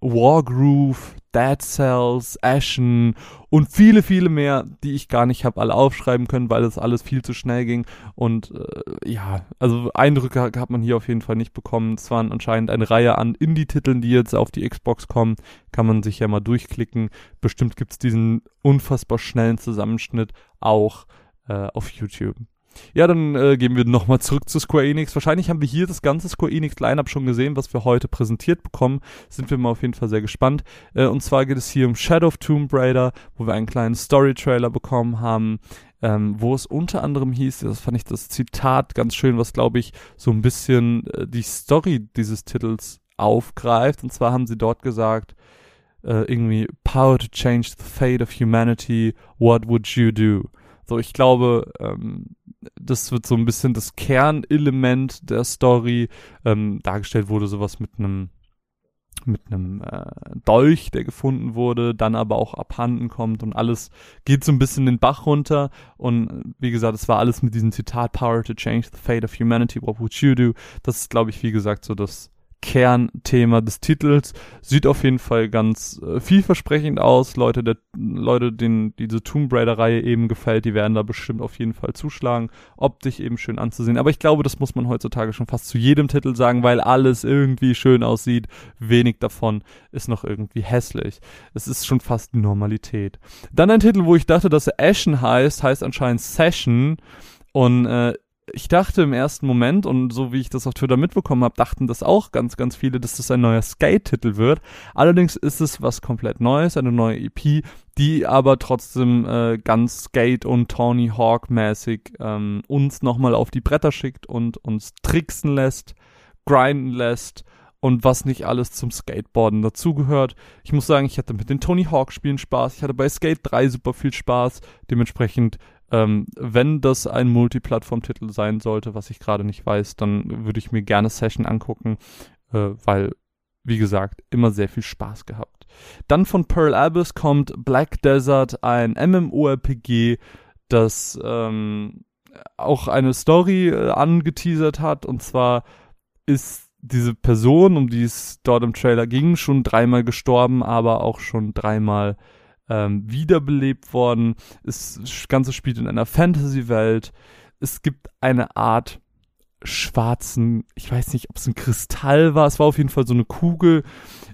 Wargroove, Dead Cells, Ashen und viele, viele mehr, die ich gar nicht habe alle aufschreiben können, weil das alles viel zu schnell ging. Und äh, ja, also Eindrücke hat man hier auf jeden Fall nicht bekommen. Es waren anscheinend eine Reihe an Indie-Titeln, die jetzt auf die Xbox kommen. Kann man sich ja mal durchklicken. Bestimmt gibt's diesen unfassbar schnellen Zusammenschnitt auch äh, auf YouTube. Ja, dann äh, gehen wir nochmal zurück zu Square Enix. Wahrscheinlich haben wir hier das ganze Square Enix Lineup schon gesehen, was wir heute präsentiert bekommen. Sind wir mal auf jeden Fall sehr gespannt. Äh, und zwar geht es hier um Shadow of Tomb Raider, wo wir einen kleinen Story-Trailer bekommen haben. Ähm, wo es unter anderem hieß, das fand ich das Zitat ganz schön, was glaube ich so ein bisschen äh, die Story dieses Titels aufgreift. Und zwar haben sie dort gesagt, äh, irgendwie, Power to change the fate of humanity, what would you do? So, ich glaube, ähm, das wird so ein bisschen das Kernelement der Story. Ähm, dargestellt wurde sowas mit einem mit einem äh, Dolch, der gefunden wurde, dann aber auch abhanden kommt und alles geht so ein bisschen den Bach runter und wie gesagt, es war alles mit diesem Zitat Power to change the fate of humanity, what would you do? Das ist glaube ich, wie gesagt, so das Kernthema des Titels. Sieht auf jeden Fall ganz äh, vielversprechend aus. Leute, der, Leute, denen diese Tomb Raider-Reihe eben gefällt, die werden da bestimmt auf jeden Fall zuschlagen. Optisch eben schön anzusehen. Aber ich glaube, das muss man heutzutage schon fast zu jedem Titel sagen, weil alles irgendwie schön aussieht. Wenig davon ist noch irgendwie hässlich. Es ist schon fast Normalität. Dann ein Titel, wo ich dachte, dass er Ashen heißt, heißt anscheinend Session. Und äh, ich dachte im ersten Moment, und so wie ich das auf Twitter mitbekommen habe, dachten das auch ganz, ganz viele, dass das ein neuer Skate-Titel wird. Allerdings ist es was komplett Neues, eine neue EP, die aber trotzdem äh, ganz Skate- und Tony Hawk-mäßig ähm, uns nochmal auf die Bretter schickt und uns tricksen lässt, grinden lässt und was nicht alles zum Skateboarden dazugehört. Ich muss sagen, ich hatte mit den Tony Hawk Spielen Spaß, ich hatte bei Skate 3 super viel Spaß, dementsprechend ähm, wenn das ein Multiplattform-Titel sein sollte, was ich gerade nicht weiß, dann würde ich mir gerne Session angucken, äh, weil, wie gesagt, immer sehr viel Spaß gehabt. Dann von Pearl Abyss kommt Black Desert, ein MMORPG, das ähm, auch eine Story äh, angeteasert hat. Und zwar ist diese Person, um die es dort im Trailer ging, schon dreimal gestorben, aber auch schon dreimal ähm, wiederbelebt worden. Es, das Ganze spielt in einer Fantasy-Welt. Es gibt eine Art schwarzen, ich weiß nicht, ob es ein Kristall war, es war auf jeden Fall so eine Kugel,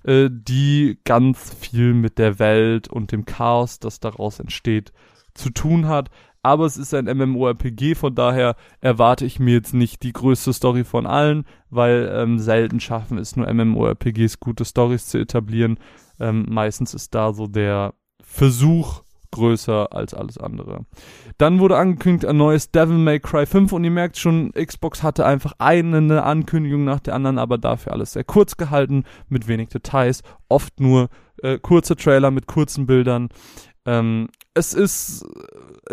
äh, die ganz viel mit der Welt und dem Chaos, das daraus entsteht, zu tun hat. Aber es ist ein MMORPG, von daher erwarte ich mir jetzt nicht die größte Story von allen, weil ähm, selten schaffen es nur MMORPGs, gute Stories zu etablieren. Ähm, meistens ist da so der Versuch größer als alles andere. Dann wurde angekündigt ein neues Devil May Cry 5 und ihr merkt schon, Xbox hatte einfach eine Ankündigung nach der anderen, aber dafür alles sehr kurz gehalten, mit wenig Details, oft nur äh, kurze Trailer mit kurzen Bildern. Ähm, es ist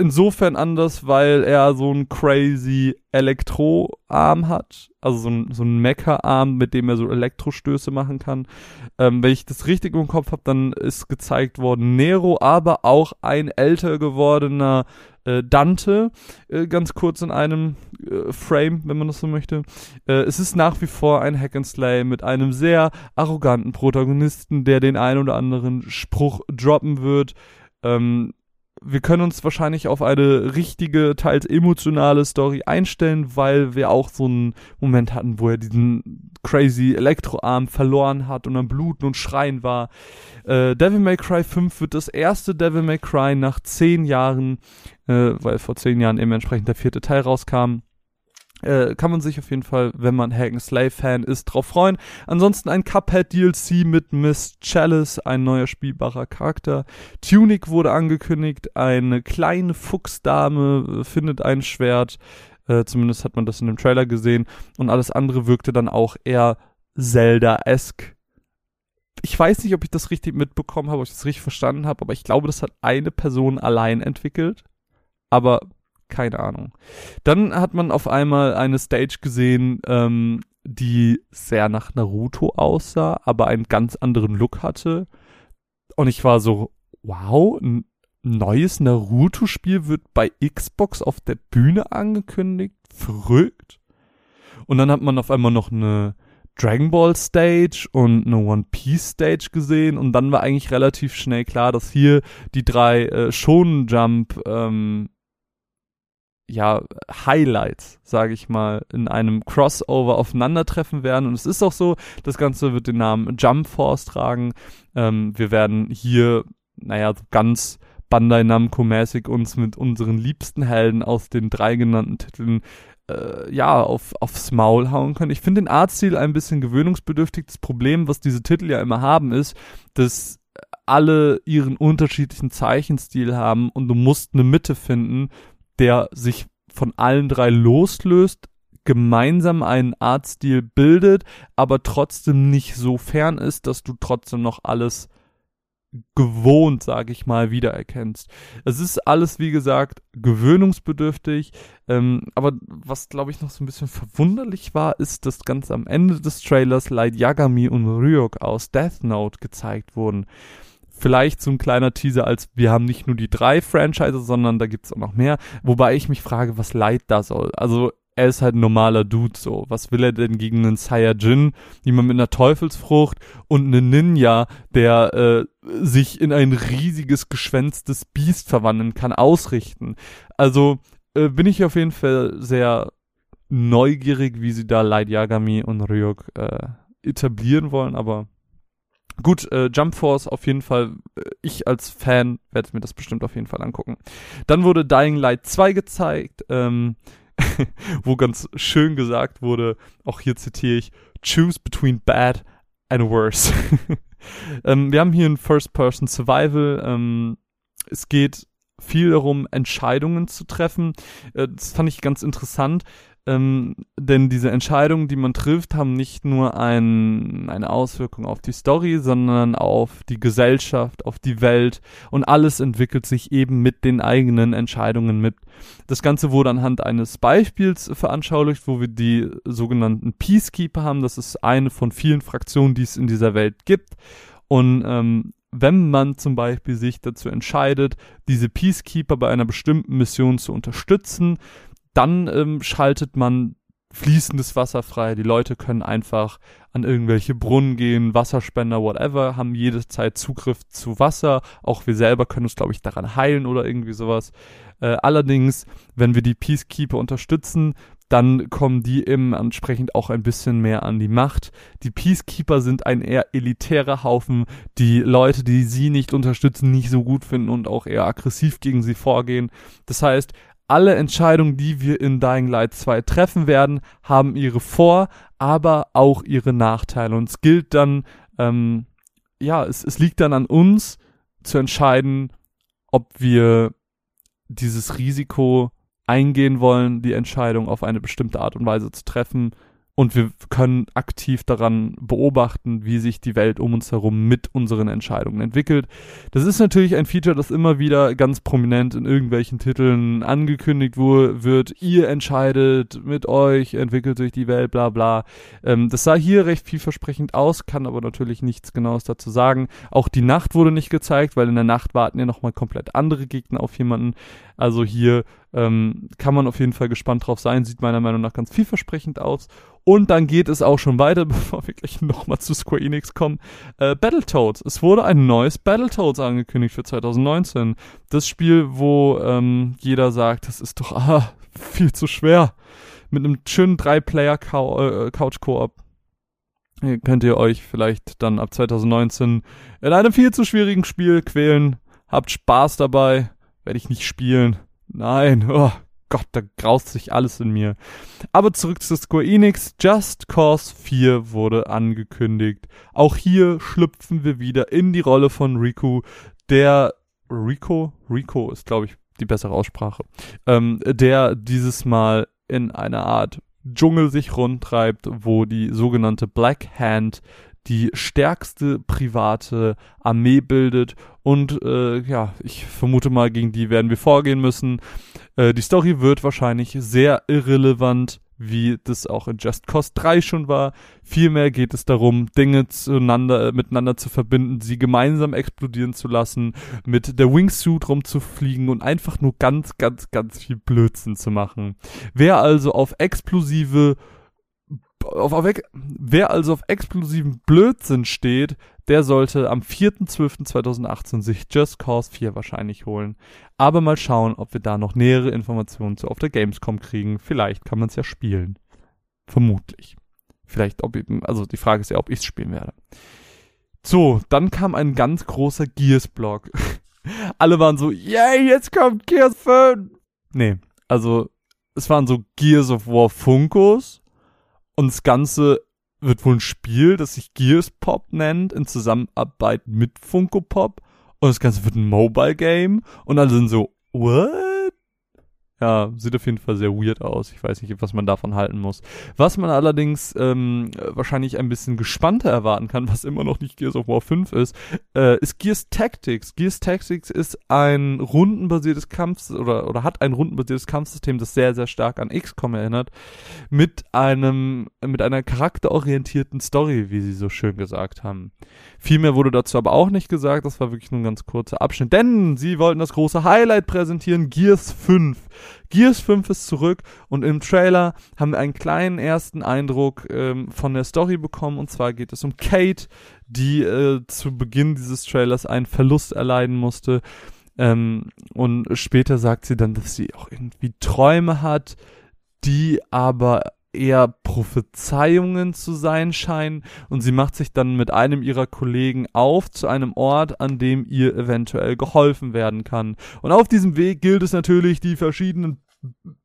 insofern anders, weil er so einen crazy Elektroarm hat. Also so ein, so Mecha-Arm, mit dem er so Elektrostöße machen kann. Ähm, wenn ich das richtig im Kopf habe, dann ist gezeigt worden Nero, aber auch ein älter gewordener äh, Dante, äh, ganz kurz in einem äh, Frame, wenn man das so möchte. Äh, es ist nach wie vor ein Hack and Slay mit einem sehr arroganten Protagonisten, der den ein oder anderen Spruch droppen wird. Ähm, wir können uns wahrscheinlich auf eine richtige, teils emotionale Story einstellen, weil wir auch so einen Moment hatten, wo er diesen crazy Elektroarm verloren hat und am Bluten und Schreien war. Äh, Devil May Cry 5 wird das erste Devil May Cry nach zehn Jahren, äh, weil vor zehn Jahren eben entsprechend der vierte Teil rauskam äh, kann man sich auf jeden Fall, wenn man Hack Slay Fan ist, drauf freuen. Ansonsten ein Cuphead DLC mit Miss Chalice, ein neuer spielbarer Charakter. Tunic wurde angekündigt, eine kleine Fuchsdame äh, findet ein Schwert. Äh, zumindest hat man das in dem Trailer gesehen. Und alles andere wirkte dann auch eher Zelda-esque. Ich weiß nicht, ob ich das richtig mitbekommen habe, ob ich das richtig verstanden habe, aber ich glaube, das hat eine Person allein entwickelt. Aber keine Ahnung. Dann hat man auf einmal eine Stage gesehen, ähm, die sehr nach Naruto aussah, aber einen ganz anderen Look hatte. Und ich war so, wow, ein neues Naruto-Spiel wird bei Xbox auf der Bühne angekündigt. Verrückt. Und dann hat man auf einmal noch eine Dragon Ball Stage und eine One Piece Stage gesehen und dann war eigentlich relativ schnell klar, dass hier die drei äh, Shonen Jump ähm, ja, Highlights, sage ich mal, in einem Crossover aufeinandertreffen werden. Und es ist auch so, das Ganze wird den Namen Jump Force tragen. Ähm, wir werden hier, naja, ganz Bandai Namco-mäßig uns mit unseren liebsten Helden aus den drei genannten Titeln äh, ja, auf, aufs Maul hauen können. Ich finde den Artstil ein bisschen gewöhnungsbedürftig. Das Problem, was diese Titel ja immer haben, ist, dass alle ihren unterschiedlichen Zeichenstil haben und du musst eine Mitte finden, der sich von allen drei loslöst, gemeinsam einen Artstil bildet, aber trotzdem nicht so fern ist, dass du trotzdem noch alles gewohnt, sage ich mal, wiedererkennst. Es ist alles, wie gesagt, gewöhnungsbedürftig, ähm, aber was, glaube ich, noch so ein bisschen verwunderlich war, ist, dass ganz am Ende des Trailers Light Yagami und Ryuk aus Death Note gezeigt wurden. Vielleicht so ein kleiner Teaser, als wir haben nicht nur die drei Franchises, sondern da gibt's auch noch mehr, wobei ich mich frage, was Light da soll. Also er ist halt ein normaler Dude so. Was will er denn gegen einen Saiyajin, jemand mit einer Teufelsfrucht und einen Ninja, der äh, sich in ein riesiges, geschwänztes Biest verwandeln kann, ausrichten? Also äh, bin ich auf jeden Fall sehr neugierig, wie sie da Light Yagami und Ryuk äh, etablieren wollen, aber Gut, äh, Jump Force auf jeden Fall. Äh, ich als Fan werde mir das bestimmt auf jeden Fall angucken. Dann wurde Dying Light 2 gezeigt. Ähm, *laughs* wo ganz schön gesagt wurde, auch hier zitiere ich, choose between bad and worse. *laughs* ähm, wir haben hier ein First-Person Survival. Ähm, es geht viel darum, Entscheidungen zu treffen. Äh, das fand ich ganz interessant. Ähm, denn diese Entscheidungen, die man trifft, haben nicht nur ein, eine Auswirkung auf die Story, sondern auf die Gesellschaft, auf die Welt und alles entwickelt sich eben mit den eigenen Entscheidungen mit. Das Ganze wurde anhand eines Beispiels veranschaulicht, wo wir die sogenannten Peacekeeper haben. Das ist eine von vielen Fraktionen, die es in dieser Welt gibt. Und ähm, wenn man zum Beispiel sich dazu entscheidet, diese Peacekeeper bei einer bestimmten Mission zu unterstützen, dann ähm, schaltet man fließendes Wasser frei. Die Leute können einfach an irgendwelche Brunnen gehen, Wasserspender, whatever, haben jederzeit Zugriff zu Wasser. Auch wir selber können uns, glaube ich, daran heilen oder irgendwie sowas. Äh, allerdings, wenn wir die Peacekeeper unterstützen, dann kommen die eben entsprechend auch ein bisschen mehr an die Macht. Die Peacekeeper sind ein eher elitärer Haufen, die Leute, die sie nicht unterstützen, nicht so gut finden und auch eher aggressiv gegen sie vorgehen. Das heißt, alle Entscheidungen, die wir in Dying Light 2 treffen werden, haben ihre Vor-, aber auch ihre Nachteile. Und es gilt dann, ähm, ja, es, es liegt dann an uns zu entscheiden, ob wir dieses Risiko eingehen wollen, die Entscheidung auf eine bestimmte Art und Weise zu treffen und wir können aktiv daran beobachten, wie sich die Welt um uns herum mit unseren Entscheidungen entwickelt. Das ist natürlich ein Feature, das immer wieder ganz prominent in irgendwelchen Titeln angekündigt wird. Ihr entscheidet mit euch, entwickelt sich die Welt, bla bla. Ähm, das sah hier recht vielversprechend aus, kann aber natürlich nichts Genaues dazu sagen. Auch die Nacht wurde nicht gezeigt, weil in der Nacht warten ja nochmal komplett andere Gegner auf jemanden. Also hier ähm, kann man auf jeden Fall gespannt drauf sein. Sieht meiner Meinung nach ganz vielversprechend aus. Und dann geht es auch schon weiter, *laughs* bevor wir gleich nochmal zu Square Enix kommen. Äh, Battletoads. Es wurde ein neues Battletoads angekündigt für 2019. Das Spiel, wo ähm, jeder sagt, das ist doch *laughs* ah, viel zu schwer. Mit einem schönen Drei-Player-Couch-Koop äh, könnt ihr euch vielleicht dann ab 2019 in einem viel zu schwierigen Spiel quälen. Habt Spaß dabei. Werde ich nicht spielen. Nein, oh Gott, da graust sich alles in mir. Aber zurück zu Square Enix. Just Cause 4 wurde angekündigt. Auch hier schlüpfen wir wieder in die Rolle von Riku, der Rico? Rico ist, glaube ich, die bessere Aussprache. Ähm, der dieses Mal in einer Art Dschungel sich rundtreibt, wo die sogenannte Black Hand die stärkste private Armee bildet und äh, ja, ich vermute mal, gegen die werden wir vorgehen müssen. Äh, die Story wird wahrscheinlich sehr irrelevant, wie das auch in Just Cause 3 schon war. Vielmehr geht es darum, Dinge zueinander, äh, miteinander zu verbinden, sie gemeinsam explodieren zu lassen, mit der Wingsuit rumzufliegen und einfach nur ganz, ganz, ganz viel Blödsinn zu machen. Wer also auf explosive auf, auf, wer also auf explosiven Blödsinn steht, der sollte am 4.12.2018 sich Just Cause 4 wahrscheinlich holen. Aber mal schauen, ob wir da noch nähere Informationen zu auf der Gamescom kriegen. Vielleicht kann man es ja spielen. Vermutlich. Vielleicht, ob, also die Frage ist ja, ob ich es spielen werde. So, dann kam ein ganz großer Gears-Block. *laughs* Alle waren so, yay, jetzt kommt Gears 5. Nee, also es waren so Gears of War Funkos und das Ganze wird wohl ein Spiel, das sich Gears Pop nennt, in Zusammenarbeit mit Funko Pop. Und das Ganze wird ein Mobile Game. Und alle sind so, what? Ja, sieht auf jeden Fall sehr weird aus. Ich weiß nicht, was man davon halten muss. Was man allerdings ähm, wahrscheinlich ein bisschen gespannter erwarten kann, was immer noch nicht Gears of War 5 ist, äh, ist Gears Tactics. Gears Tactics ist ein rundenbasiertes Kampf oder oder hat ein rundenbasiertes Kampfsystem, das sehr sehr stark an XCOM erinnert, mit einem mit einer charakterorientierten Story, wie sie so schön gesagt haben. Viel mehr wurde dazu aber auch nicht gesagt. Das war wirklich nur ein ganz kurzer Abschnitt, denn sie wollten das große Highlight präsentieren: Gears 5. Gears 5 ist zurück und im Trailer haben wir einen kleinen ersten Eindruck ähm, von der Story bekommen. Und zwar geht es um Kate, die äh, zu Beginn dieses Trailers einen Verlust erleiden musste. Ähm, und später sagt sie dann, dass sie auch irgendwie Träume hat, die aber eher Prophezeiungen zu sein scheinen und sie macht sich dann mit einem ihrer Kollegen auf zu einem Ort, an dem ihr eventuell geholfen werden kann. Und auf diesem Weg gilt es natürlich, die verschiedenen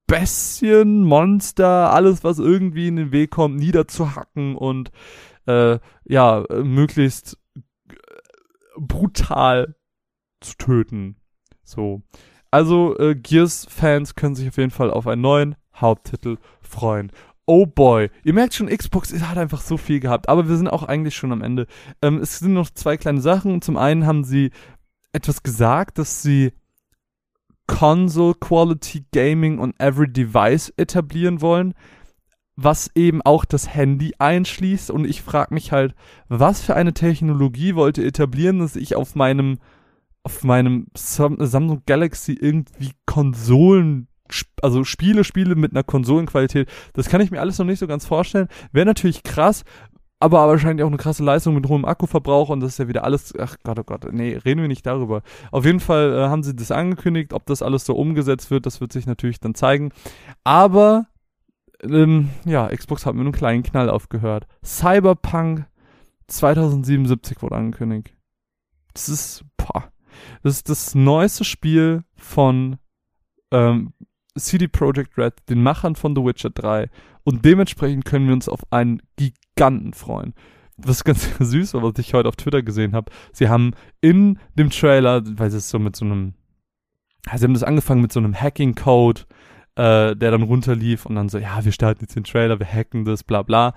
Bestien, Monster, alles, was irgendwie in den Weg kommt, niederzuhacken und äh, ja, möglichst brutal zu töten. So. Also, äh, Gears-Fans können sich auf jeden Fall auf einen neuen Haupttitel freuen oh boy. Ihr merkt schon, Xbox hat einfach so viel gehabt, aber wir sind auch eigentlich schon am Ende. Ähm, es sind noch zwei kleine Sachen. Zum einen haben sie etwas gesagt, dass sie Console Quality Gaming on every device etablieren wollen, was eben auch das Handy einschließt. Und ich frage mich halt, was für eine Technologie wollte etablieren, dass ich auf meinem auf meinem Samsung Galaxy irgendwie Konsolen also Spiele, Spiele mit einer Konsolenqualität, das kann ich mir alles noch nicht so ganz vorstellen. Wäre natürlich krass, aber wahrscheinlich auch eine krasse Leistung mit hohem Akkuverbrauch und das ist ja wieder alles, ach Gott, oh Gott, nee, reden wir nicht darüber. Auf jeden Fall äh, haben sie das angekündigt, ob das alles so umgesetzt wird, das wird sich natürlich dann zeigen. Aber, ähm, ja, Xbox hat mit einem kleinen Knall aufgehört. Cyberpunk 2077 wurde angekündigt. Das ist, boah, das ist das neueste Spiel von ähm, CD Projekt Red, den Machern von The Witcher 3. Und dementsprechend können wir uns auf einen Giganten freuen. Was ganz *laughs* süß war, was ich heute auf Twitter gesehen habe. Sie haben in dem Trailer, weil es so mit so einem, sie haben das angefangen mit so einem Hacking-Code, äh, der dann runterlief und dann so, ja, wir starten jetzt den Trailer, wir hacken das, bla bla.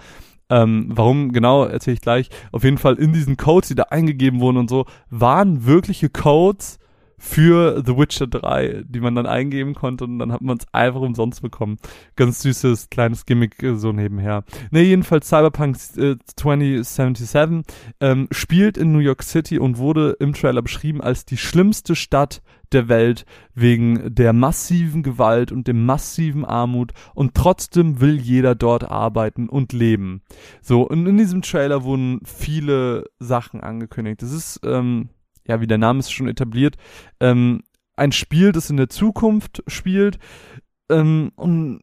Ähm, warum genau, erzähle ich gleich. Auf jeden Fall in diesen Codes, die da eingegeben wurden und so, waren wirkliche Codes, für The Witcher 3, die man dann eingeben konnte und dann hat man es einfach umsonst bekommen. Ganz süßes kleines Gimmick äh, so nebenher. Ne, jedenfalls Cyberpunk äh, 2077 ähm, spielt in New York City und wurde im Trailer beschrieben als die schlimmste Stadt der Welt wegen der massiven Gewalt und dem massiven Armut und trotzdem will jeder dort arbeiten und leben. So, und in diesem Trailer wurden viele Sachen angekündigt. Das ist, ähm, ja, wie der Name es schon etabliert, ähm, ein Spiel, das in der Zukunft spielt. Ähm, und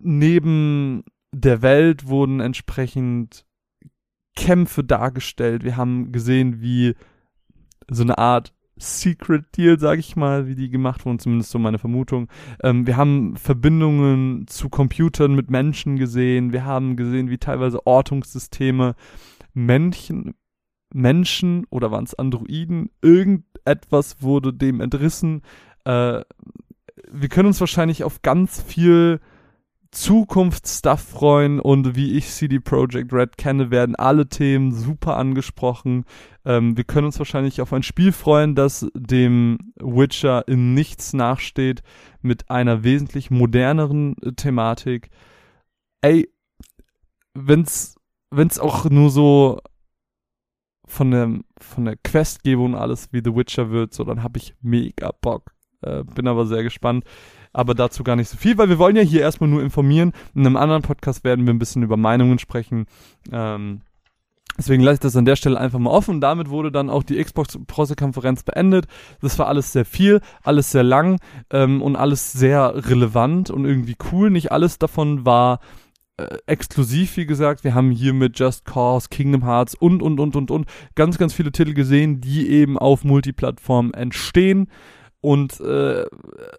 neben der Welt wurden entsprechend Kämpfe dargestellt. Wir haben gesehen, wie so eine Art Secret Deal, sag ich mal, wie die gemacht wurden, zumindest so meine Vermutung. Ähm, wir haben Verbindungen zu Computern mit Menschen gesehen. Wir haben gesehen, wie teilweise Ortungssysteme Männchen, Menschen oder waren es Androiden? Irgendetwas wurde dem entrissen. Äh, wir können uns wahrscheinlich auf ganz viel Zukunftsstuff freuen und wie ich CD Projekt Red kenne, werden alle Themen super angesprochen. Ähm, wir können uns wahrscheinlich auf ein Spiel freuen, das dem Witcher in nichts nachsteht, mit einer wesentlich moderneren äh, Thematik. Ey, wenn's, wenn's auch nur so von der, von der Questgebung alles wie The Witcher wird, so dann habe ich mega Bock. Äh, bin aber sehr gespannt. Aber dazu gar nicht so viel, weil wir wollen ja hier erstmal nur informieren. In einem anderen Podcast werden wir ein bisschen über Meinungen sprechen. Ähm, Deswegen lasse ich das an der Stelle einfach mal offen. Und damit wurde dann auch die Xbox-Pressekonferenz beendet. Das war alles sehr viel, alles sehr lang ähm, und alles sehr relevant und irgendwie cool. Nicht alles davon war äh, exklusiv, wie gesagt. Wir haben hier mit Just Cause, Kingdom Hearts und, und, und, und, und ganz, ganz viele Titel gesehen, die eben auf Multiplattformen entstehen. Und äh,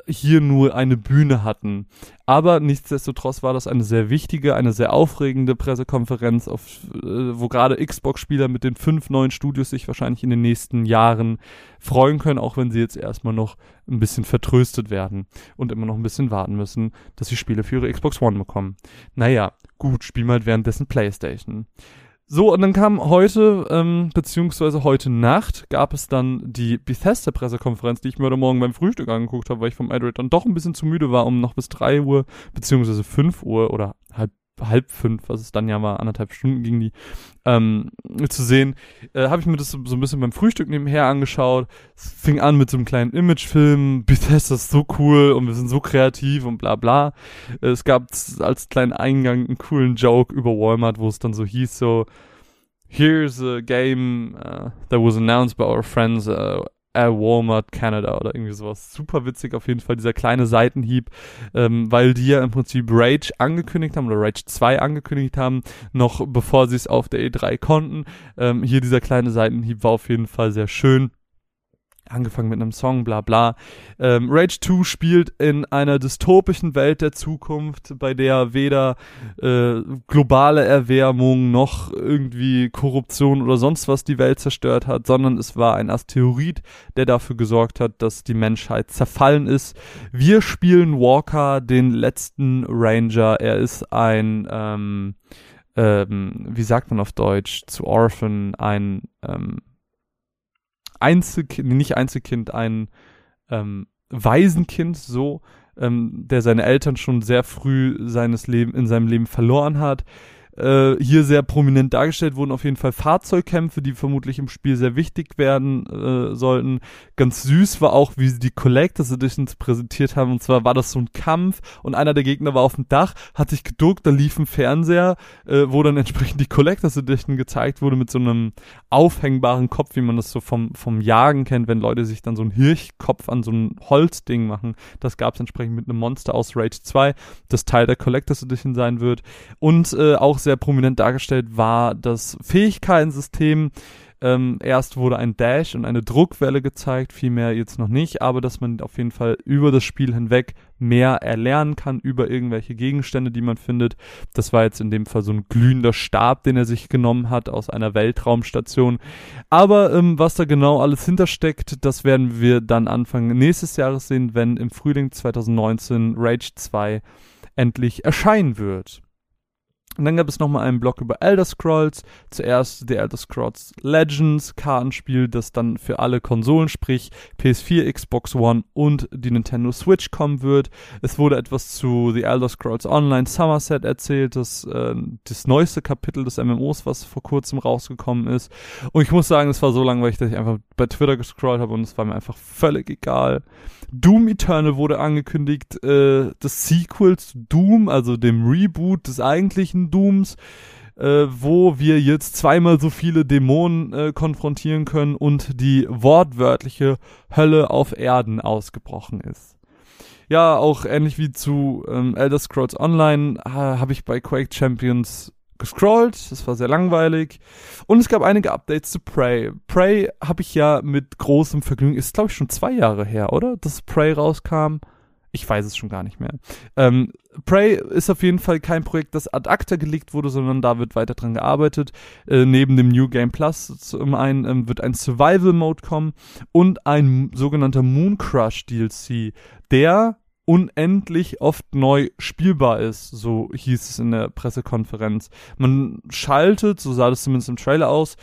hier nur eine Bühne hatten. Aber nichtsdestotrotz war das eine sehr wichtige, eine sehr aufregende Pressekonferenz, auf, äh, wo gerade Xbox-Spieler mit den fünf neuen Studios sich wahrscheinlich in den nächsten Jahren freuen können, auch wenn sie jetzt erstmal noch ein bisschen vertröstet werden und immer noch ein bisschen warten müssen, dass sie Spiele für ihre Xbox One bekommen. Naja, gut, spielen halt währenddessen Playstation. So, und dann kam heute, ähm, beziehungsweise heute Nacht, gab es dann die Bethesda-Pressekonferenz, die ich mir heute Morgen beim Frühstück angeguckt habe, weil ich vom Android dann doch ein bisschen zu müde war, um noch bis drei Uhr, beziehungsweise fünf Uhr oder halb halb fünf, was es dann ja war, anderthalb Stunden ging die, ähm, zu sehen, äh, habe ich mir das so, so, ein bisschen beim Frühstück nebenher angeschaut. Es fing an mit so einem kleinen Imagefilm, *laughs* Bethesda ist so cool und wir sind so kreativ und bla bla. Es gab als kleinen Eingang einen coolen Joke über Walmart, wo es dann so hieß, so, here's a game uh, that was announced by our friends uh, äh, Walmart Canada oder irgendwie sowas. Super witzig auf jeden Fall, dieser kleine Seitenhieb, ähm, weil die ja im Prinzip Rage angekündigt haben oder Rage 2 angekündigt haben, noch bevor sie es auf der E3 konnten. Ähm, hier dieser kleine Seitenhieb war auf jeden Fall sehr schön angefangen mit einem Song, bla bla. Ähm, Rage 2 spielt in einer dystopischen Welt der Zukunft, bei der weder äh, globale Erwärmung noch irgendwie Korruption oder sonst was die Welt zerstört hat, sondern es war ein Asteroid, der dafür gesorgt hat, dass die Menschheit zerfallen ist. Wir spielen Walker, den letzten Ranger. Er ist ein, ähm, ähm, wie sagt man auf Deutsch, zu Orphan, ein, ähm, Einzelkind, nicht Einzelkind, ein ähm, Waisenkind, so, ähm, der seine Eltern schon sehr früh seines Leben, in seinem Leben verloren hat, äh, hier sehr prominent dargestellt wurden auf jeden Fall Fahrzeugkämpfe, die vermutlich im Spiel sehr wichtig werden äh, sollten. Ganz süß war auch, wie sie die Collectors Editions präsentiert haben. Und zwar war das so ein Kampf und einer der Gegner war auf dem Dach, hat sich geduckt, da lief ein Fernseher, äh, wo dann entsprechend die Collectors Edition gezeigt wurde mit so einem aufhängbaren Kopf, wie man das so vom, vom Jagen kennt, wenn Leute sich dann so einen Hirchkopf an so ein Holzding machen. Das gab es entsprechend mit einem Monster aus Rage 2, das Teil der Collectors Edition sein wird. Und äh, auch sehr prominent dargestellt war das Fähigkeitensystem. Ähm, erst wurde ein Dash und eine Druckwelle gezeigt, vielmehr jetzt noch nicht, aber dass man auf jeden Fall über das Spiel hinweg mehr erlernen kann über irgendwelche Gegenstände, die man findet. Das war jetzt in dem Fall so ein glühender Stab, den er sich genommen hat aus einer Weltraumstation. Aber ähm, was da genau alles hintersteckt, das werden wir dann Anfang nächstes Jahres sehen, wenn im Frühling 2019 Rage 2 endlich erscheinen wird. Und dann gab es nochmal einen Blog über Elder Scrolls. Zuerst The Elder Scrolls Legends, Kartenspiel, das dann für alle Konsolen, sprich PS4, Xbox One und die Nintendo Switch kommen wird. Es wurde etwas zu The Elder Scrolls Online Somerset erzählt, das, äh, das neueste Kapitel des MMOs, was vor kurzem rausgekommen ist. Und ich muss sagen, es war so langweilig, dass ich einfach bei Twitter gescrollt habe und es war mir einfach völlig egal. Doom Eternal wurde angekündigt, äh, das Sequel zu Doom, also dem Reboot des eigentlichen Dooms, äh, wo wir jetzt zweimal so viele Dämonen äh, konfrontieren können und die wortwörtliche Hölle auf Erden ausgebrochen ist. Ja, auch ähnlich wie zu ähm, Elder Scrolls Online äh, habe ich bei Quake Champions gescrollt, das war sehr langweilig. Und es gab einige Updates zu Prey. Prey habe ich ja mit großem Vergnügen, ist glaube ich schon zwei Jahre her, oder? Dass Prey rauskam. Ich weiß es schon gar nicht mehr. Ähm, Prey ist auf jeden Fall kein Projekt, das ad acta gelegt wurde, sondern da wird weiter dran gearbeitet. Äh, neben dem New Game Plus zum einen ähm, wird ein Survival Mode kommen und ein sogenannter Moon Crush DLC, der unendlich oft neu spielbar ist, so hieß es in der Pressekonferenz. Man schaltet, so sah das zumindest im Trailer aus,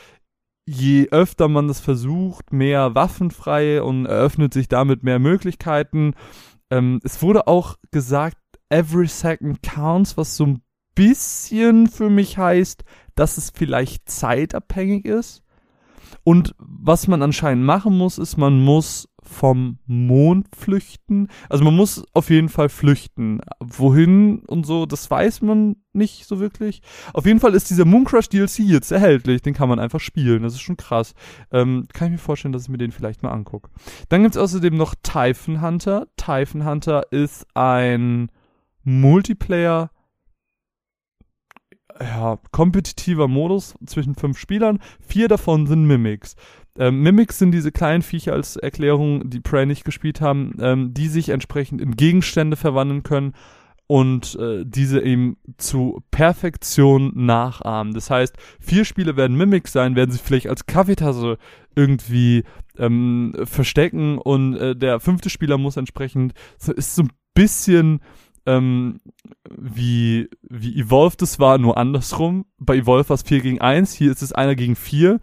je öfter man das versucht, mehr waffenfrei und eröffnet sich damit mehr Möglichkeiten. Ähm, es wurde auch gesagt, every second counts, was so ein bisschen für mich heißt, dass es vielleicht zeitabhängig ist. Und was man anscheinend machen muss, ist, man muss vom Mond flüchten. Also man muss auf jeden Fall flüchten. Wohin und so, das weiß man nicht so wirklich. Auf jeden Fall ist dieser Mooncrush DLC jetzt erhältlich. Den kann man einfach spielen. Das ist schon krass. Ähm, kann ich mir vorstellen, dass ich mir den vielleicht mal angucke. Dann gibt's außerdem noch Typhon Hunter. Typhon Hunter ist ein Multiplayer ja, kompetitiver Modus zwischen fünf Spielern. Vier davon sind Mimics. Ähm, Mimics sind diese kleinen Viecher als Erklärung, die Prey nicht gespielt haben, ähm, die sich entsprechend in Gegenstände verwandeln können und äh, diese eben zu Perfektion nachahmen. Das heißt, vier Spiele werden Mimics sein, werden sie vielleicht als Kaffeetasse irgendwie ähm, verstecken und äh, der fünfte Spieler muss entsprechend, so, ist so ein bisschen ähm, wie, wie Evolve das war, nur andersrum. Bei Evolve war es 4 gegen 1, hier ist es einer gegen 4.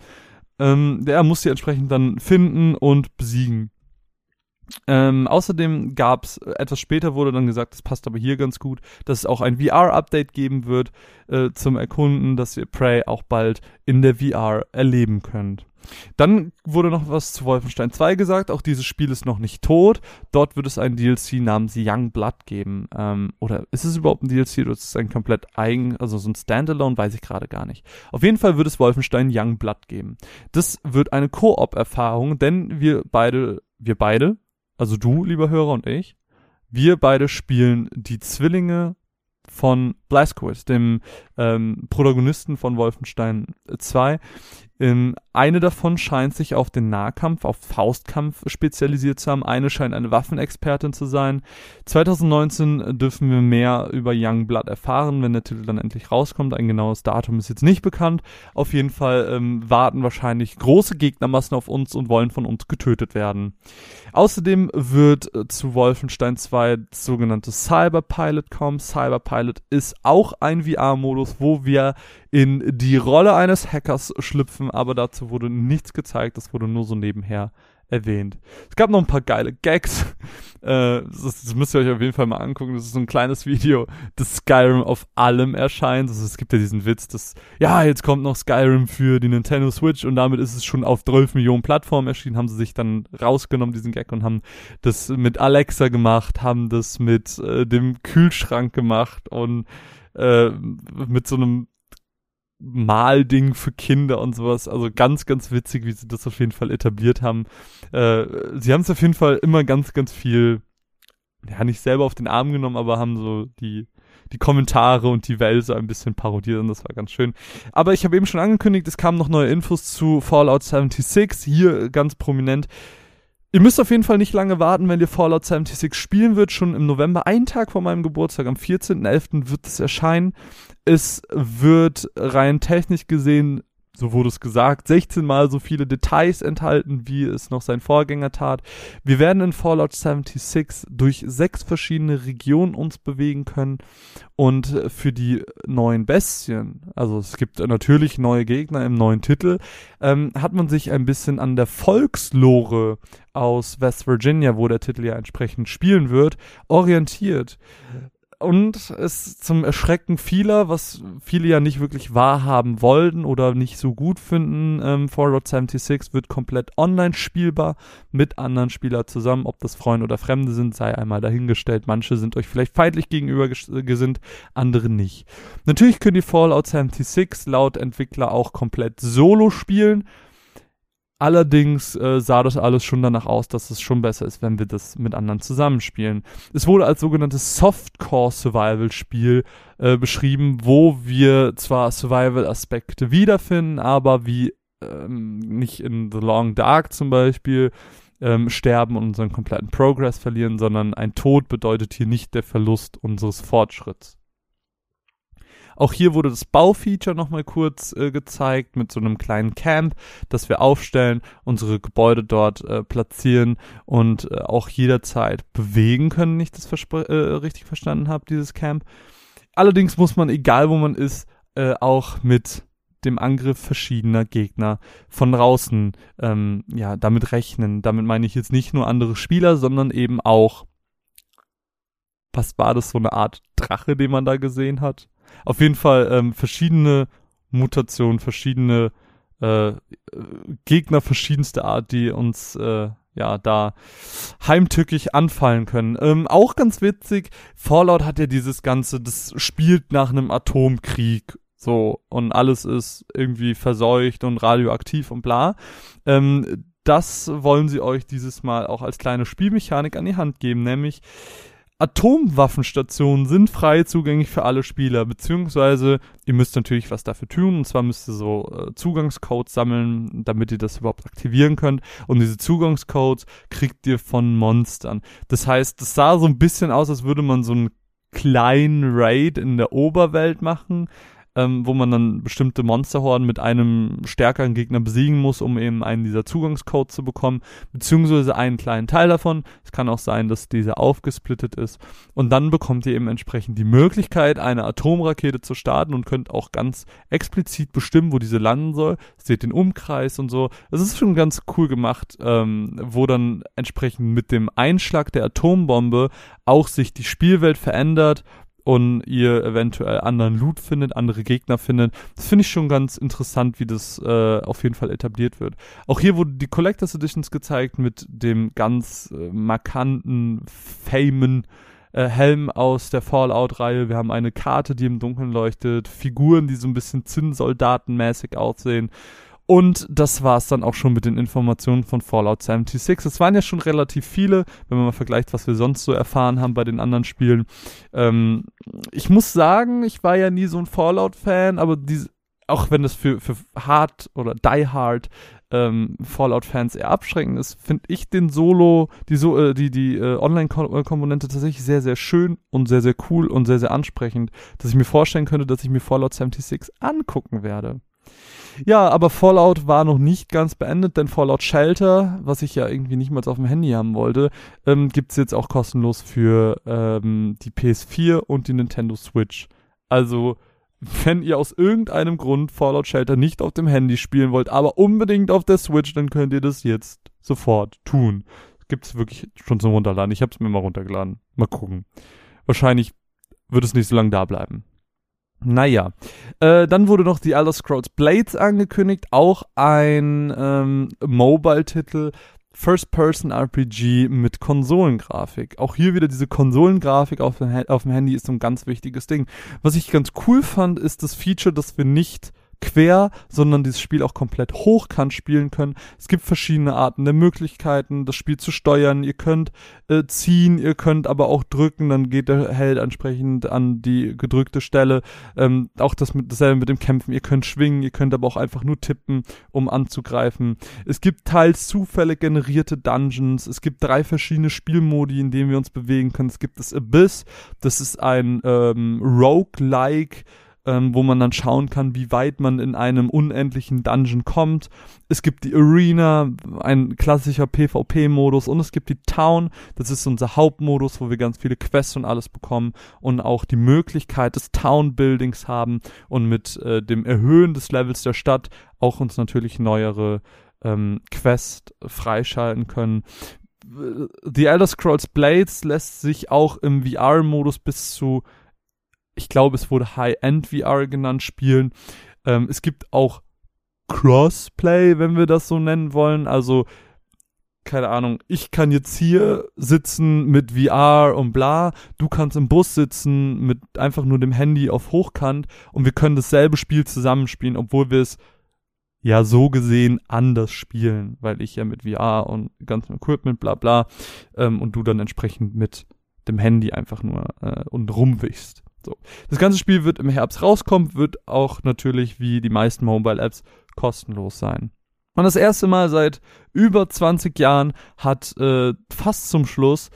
Ähm, der muss sie entsprechend dann finden und besiegen. Ähm, außerdem gab es, äh, etwas später wurde dann gesagt, das passt aber hier ganz gut, dass es auch ein VR-Update geben wird äh, zum Erkunden, dass ihr Prey auch bald in der VR erleben könnt. Dann wurde noch was zu Wolfenstein 2 gesagt, auch dieses Spiel ist noch nicht tot. Dort wird es ein DLC namens Young Blood geben. Ähm, oder ist es überhaupt ein DLC oder ist es ein komplett eigen, also so ein Standalone, weiß ich gerade gar nicht. Auf jeden Fall wird es Wolfenstein Young Blood geben. Das wird eine Koop-Erfahrung, denn wir beide, wir beide, also du, lieber Hörer und ich, wir beide spielen die Zwillinge von Blazkowicz, dem ähm, Protagonisten von Wolfenstein 2. Ähm, eine davon scheint sich auf den Nahkampf, auf Faustkampf spezialisiert zu haben. Eine scheint eine Waffenexpertin zu sein. 2019 dürfen wir mehr über Youngblood erfahren, wenn der Titel dann endlich rauskommt. Ein genaues Datum ist jetzt nicht bekannt. Auf jeden Fall ähm, warten wahrscheinlich große Gegnermassen auf uns und wollen von uns getötet werden. Außerdem wird äh, zu Wolfenstein 2 das sogenannte Cyberpilot kommen. Cyberpilot ist auch ein VR-Modus, wo wir in die Rolle eines Hackers schlüpfen, aber dazu wurde nichts gezeigt, das wurde nur so nebenher erwähnt. Es gab noch ein paar geile Gags. Äh, das, das, müsst ihr euch auf jeden Fall mal angucken. Das ist so ein kleines Video, das Skyrim auf allem erscheint. Also es gibt ja diesen Witz, dass, ja, jetzt kommt noch Skyrim für die Nintendo Switch und damit ist es schon auf 12 Millionen Plattformen erschienen. Haben sie sich dann rausgenommen, diesen Gag, und haben das mit Alexa gemacht, haben das mit äh, dem Kühlschrank gemacht und äh, mit so einem Malding für Kinder und sowas. Also ganz, ganz witzig, wie sie das auf jeden Fall etabliert haben. Äh, sie haben es auf jeden Fall immer ganz, ganz viel, ja, nicht selber auf den Arm genommen, aber haben so die, die Kommentare und die Welt so ein bisschen parodiert und das war ganz schön. Aber ich habe eben schon angekündigt, es kamen noch neue Infos zu Fallout 76, hier ganz prominent. Ihr müsst auf jeden Fall nicht lange warten, wenn ihr Fallout 76 spielen wird. Schon im November, einen Tag vor meinem Geburtstag, am 14.11. wird es erscheinen. Es wird rein technisch gesehen so wurde es gesagt, 16 mal so viele Details enthalten, wie es noch sein Vorgänger tat. Wir werden in Fallout 76 durch sechs verschiedene Regionen uns bewegen können und für die neuen Bestien, also es gibt natürlich neue Gegner im neuen Titel, ähm, hat man sich ein bisschen an der Volkslore aus West Virginia, wo der Titel ja entsprechend spielen wird, orientiert und es zum Erschrecken vieler, was viele ja nicht wirklich wahrhaben wollten oder nicht so gut finden, ähm, Fallout 76 wird komplett online spielbar mit anderen Spielern zusammen. Ob das Freunde oder Fremde sind, sei einmal dahingestellt. Manche sind euch vielleicht feindlich gegenüber gesinnt, andere nicht. Natürlich könnt ihr Fallout 76 laut Entwickler auch komplett solo spielen. Allerdings äh, sah das alles schon danach aus, dass es schon besser ist, wenn wir das mit anderen zusammenspielen. Es wurde als sogenanntes Softcore Survival Spiel äh, beschrieben, wo wir zwar Survival Aspekte wiederfinden, aber wie ähm, nicht in The Long Dark zum Beispiel ähm, sterben und unseren kompletten Progress verlieren, sondern ein Tod bedeutet hier nicht der Verlust unseres Fortschritts. Auch hier wurde das Baufeature nochmal kurz äh, gezeigt mit so einem kleinen Camp, das wir aufstellen, unsere Gebäude dort äh, platzieren und äh, auch jederzeit bewegen können, wenn ich das äh, richtig verstanden habe, dieses Camp. Allerdings muss man, egal wo man ist, äh, auch mit dem Angriff verschiedener Gegner von draußen ähm, ja damit rechnen. Damit meine ich jetzt nicht nur andere Spieler, sondern eben auch was war das so eine Art Drache, den man da gesehen hat? Auf jeden Fall ähm, verschiedene Mutationen, verschiedene äh, Gegner verschiedenster Art, die uns äh, ja da heimtückig anfallen können. Ähm, auch ganz witzig, Fallout hat ja dieses Ganze, das spielt nach einem Atomkrieg so und alles ist irgendwie verseucht und radioaktiv und bla. Ähm, das wollen sie euch dieses Mal auch als kleine Spielmechanik an die Hand geben, nämlich Atomwaffenstationen sind frei zugänglich für alle Spieler, beziehungsweise ihr müsst natürlich was dafür tun, und zwar müsst ihr so äh, Zugangscodes sammeln, damit ihr das überhaupt aktivieren könnt. Und diese Zugangscodes kriegt ihr von Monstern. Das heißt, das sah so ein bisschen aus, als würde man so einen kleinen Raid in der Oberwelt machen, ähm, wo man dann bestimmte Monsterhorden mit einem stärkeren Gegner besiegen muss, um eben einen dieser Zugangscodes zu bekommen, beziehungsweise einen kleinen Teil davon. Es kann auch sein, dass dieser aufgesplittet ist. Und dann bekommt ihr eben entsprechend die Möglichkeit, eine Atomrakete zu starten und könnt auch ganz explizit bestimmen, wo diese landen soll. Seht den Umkreis und so. Es ist schon ganz cool gemacht, ähm, wo dann entsprechend mit dem Einschlag der Atombombe auch sich die Spielwelt verändert und ihr eventuell anderen Loot findet, andere Gegner findet. Das finde ich schon ganz interessant, wie das äh, auf jeden Fall etabliert wird. Auch hier wurden die Collectors Editions gezeigt mit dem ganz äh, markanten, famen äh, Helm aus der Fallout-Reihe. Wir haben eine Karte, die im Dunkeln leuchtet, Figuren, die so ein bisschen Zinnsoldatenmäßig aussehen. Und das war es dann auch schon mit den Informationen von Fallout 76. Es waren ja schon relativ viele, wenn man mal vergleicht, was wir sonst so erfahren haben bei den anderen Spielen. Ähm, ich muss sagen, ich war ja nie so ein Fallout-Fan, aber diese, auch wenn das für, für Hard oder Die Hard ähm, Fallout-Fans eher abschreckend ist, finde ich den Solo, die, so, äh, die, die äh, Online-Komponente tatsächlich sehr, sehr schön und sehr, sehr cool und sehr, sehr ansprechend, dass ich mir vorstellen könnte, dass ich mir Fallout 76 angucken werde. Ja, aber Fallout war noch nicht ganz beendet, denn Fallout Shelter, was ich ja irgendwie nicht mal auf dem Handy haben wollte, ähm, gibt's jetzt auch kostenlos für ähm, die PS4 und die Nintendo Switch. Also, wenn ihr aus irgendeinem Grund Fallout Shelter nicht auf dem Handy spielen wollt, aber unbedingt auf der Switch, dann könnt ihr das jetzt sofort tun. Gibt's wirklich schon zum Runterladen. Ich hab's mir mal runtergeladen. Mal gucken. Wahrscheinlich wird es nicht so lange da bleiben. Naja, äh, dann wurde noch The Elder Scrolls Blades angekündigt, auch ein ähm, Mobile-Titel, First-Person-RPG mit Konsolengrafik. Auch hier wieder diese Konsolengrafik auf dem, auf dem Handy ist so ein ganz wichtiges Ding. Was ich ganz cool fand, ist das Feature, dass wir nicht quer, sondern dieses Spiel auch komplett hochkant spielen können. Es gibt verschiedene Arten der Möglichkeiten, das Spiel zu steuern. Ihr könnt äh, ziehen, ihr könnt aber auch drücken, dann geht der Held entsprechend an die gedrückte Stelle. Ähm, auch das mit, dasselbe mit dem Kämpfen. Ihr könnt schwingen, ihr könnt aber auch einfach nur tippen, um anzugreifen. Es gibt teils zufällig generierte Dungeons. Es gibt drei verschiedene Spielmodi, in denen wir uns bewegen können. Es gibt das Abyss, das ist ein ähm, Roguelike ähm, wo man dann schauen kann, wie weit man in einem unendlichen Dungeon kommt. Es gibt die Arena, ein klassischer PvP-Modus und es gibt die Town, das ist unser Hauptmodus, wo wir ganz viele Quests und alles bekommen und auch die Möglichkeit des Town-Buildings haben und mit äh, dem Erhöhen des Levels der Stadt auch uns natürlich neuere ähm, Quests freischalten können. The Elder Scrolls Blades lässt sich auch im VR-Modus bis zu ich glaube, es wurde High-End VR genannt, spielen. Ähm, es gibt auch Crossplay, wenn wir das so nennen wollen. Also, keine Ahnung, ich kann jetzt hier sitzen mit VR und bla, du kannst im Bus sitzen mit einfach nur dem Handy auf Hochkant und wir können dasselbe Spiel zusammenspielen, obwohl wir es ja so gesehen anders spielen, weil ich ja mit VR und ganzem Equipment bla bla ähm, und du dann entsprechend mit dem Handy einfach nur äh, und rumwichst. So. Das ganze Spiel wird im Herbst rauskommen, wird auch natürlich wie die meisten Mobile Apps kostenlos sein. Und das erste Mal seit über 20 Jahren hat äh, fast zum Schluss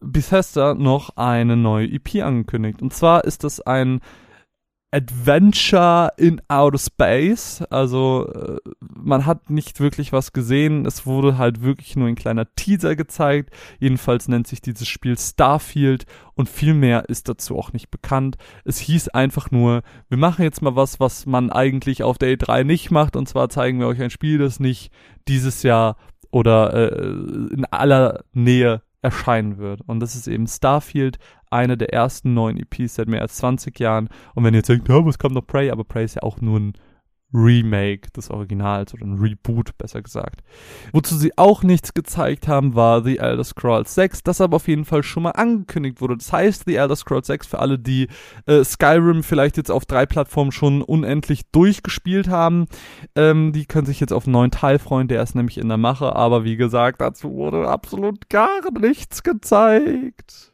Bethesda noch eine neue EP angekündigt. Und zwar ist das ein Adventure in Outer Space. Also äh, man hat nicht wirklich was gesehen. Es wurde halt wirklich nur ein kleiner Teaser gezeigt. Jedenfalls nennt sich dieses Spiel Starfield und viel mehr ist dazu auch nicht bekannt. Es hieß einfach nur, wir machen jetzt mal was, was man eigentlich auf der E3 nicht macht. Und zwar zeigen wir euch ein Spiel, das nicht dieses Jahr oder äh, in aller Nähe erscheinen wird. Und das ist eben Starfield, eine der ersten neuen EPs seit mehr als 20 Jahren. Und wenn ihr jetzt denkt, ja, was kommt noch Prey? Aber Prey ist ja auch nur ein Remake des Originals oder ein Reboot, besser gesagt. Wozu sie auch nichts gezeigt haben, war The Elder Scrolls 6, das aber auf jeden Fall schon mal angekündigt wurde. Das heißt, The Elder Scrolls 6 für alle, die äh, Skyrim vielleicht jetzt auf drei Plattformen schon unendlich durchgespielt haben, ähm, die können sich jetzt auf einen neuen Teil freuen, der ist nämlich in der Mache, aber wie gesagt, dazu wurde absolut gar nichts gezeigt.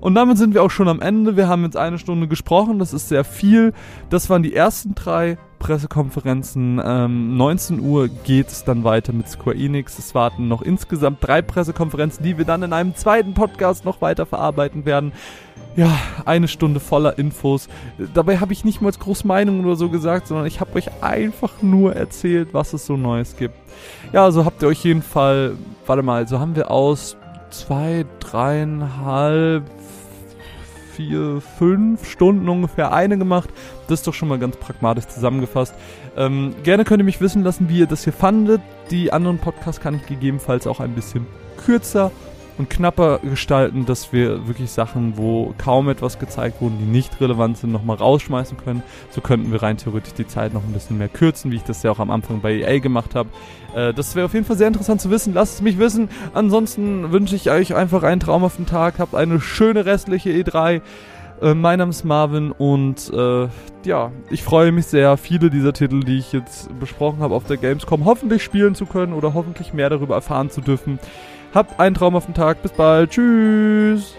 Und damit sind wir auch schon am Ende. Wir haben jetzt eine Stunde gesprochen, das ist sehr viel. Das waren die ersten drei Pressekonferenzen. Ähm, 19 Uhr geht es dann weiter mit Square Enix. Es warten noch insgesamt drei Pressekonferenzen, die wir dann in einem zweiten Podcast noch weiter verarbeiten werden. Ja, eine Stunde voller Infos. Dabei habe ich nicht mal groß Meinungen oder so gesagt, sondern ich habe euch einfach nur erzählt, was es so Neues gibt. Ja, also habt ihr euch jeden Fall, warte mal, so haben wir aus zwei, dreieinhalb, vier, fünf Stunden ungefähr eine gemacht. Das ist doch schon mal ganz pragmatisch zusammengefasst. Ähm, gerne könnt ihr mich wissen lassen, wie ihr das hier fandet. Die anderen Podcasts kann ich gegebenenfalls auch ein bisschen kürzer und knapper gestalten, dass wir wirklich Sachen, wo kaum etwas gezeigt wurde, die nicht relevant sind, nochmal rausschmeißen können. So könnten wir rein theoretisch die Zeit noch ein bisschen mehr kürzen, wie ich das ja auch am Anfang bei EA gemacht habe. Äh, das wäre auf jeden Fall sehr interessant zu wissen. Lasst es mich wissen. Ansonsten wünsche ich euch einfach einen traumhaften Tag. Habt eine schöne restliche E3. Äh, mein Name ist Marvin und äh, ja, ich freue mich sehr, viele dieser Titel, die ich jetzt besprochen habe auf der Gamescom, hoffentlich spielen zu können oder hoffentlich mehr darüber erfahren zu dürfen. Habt einen traumhaften Tag. Bis bald. Tschüss.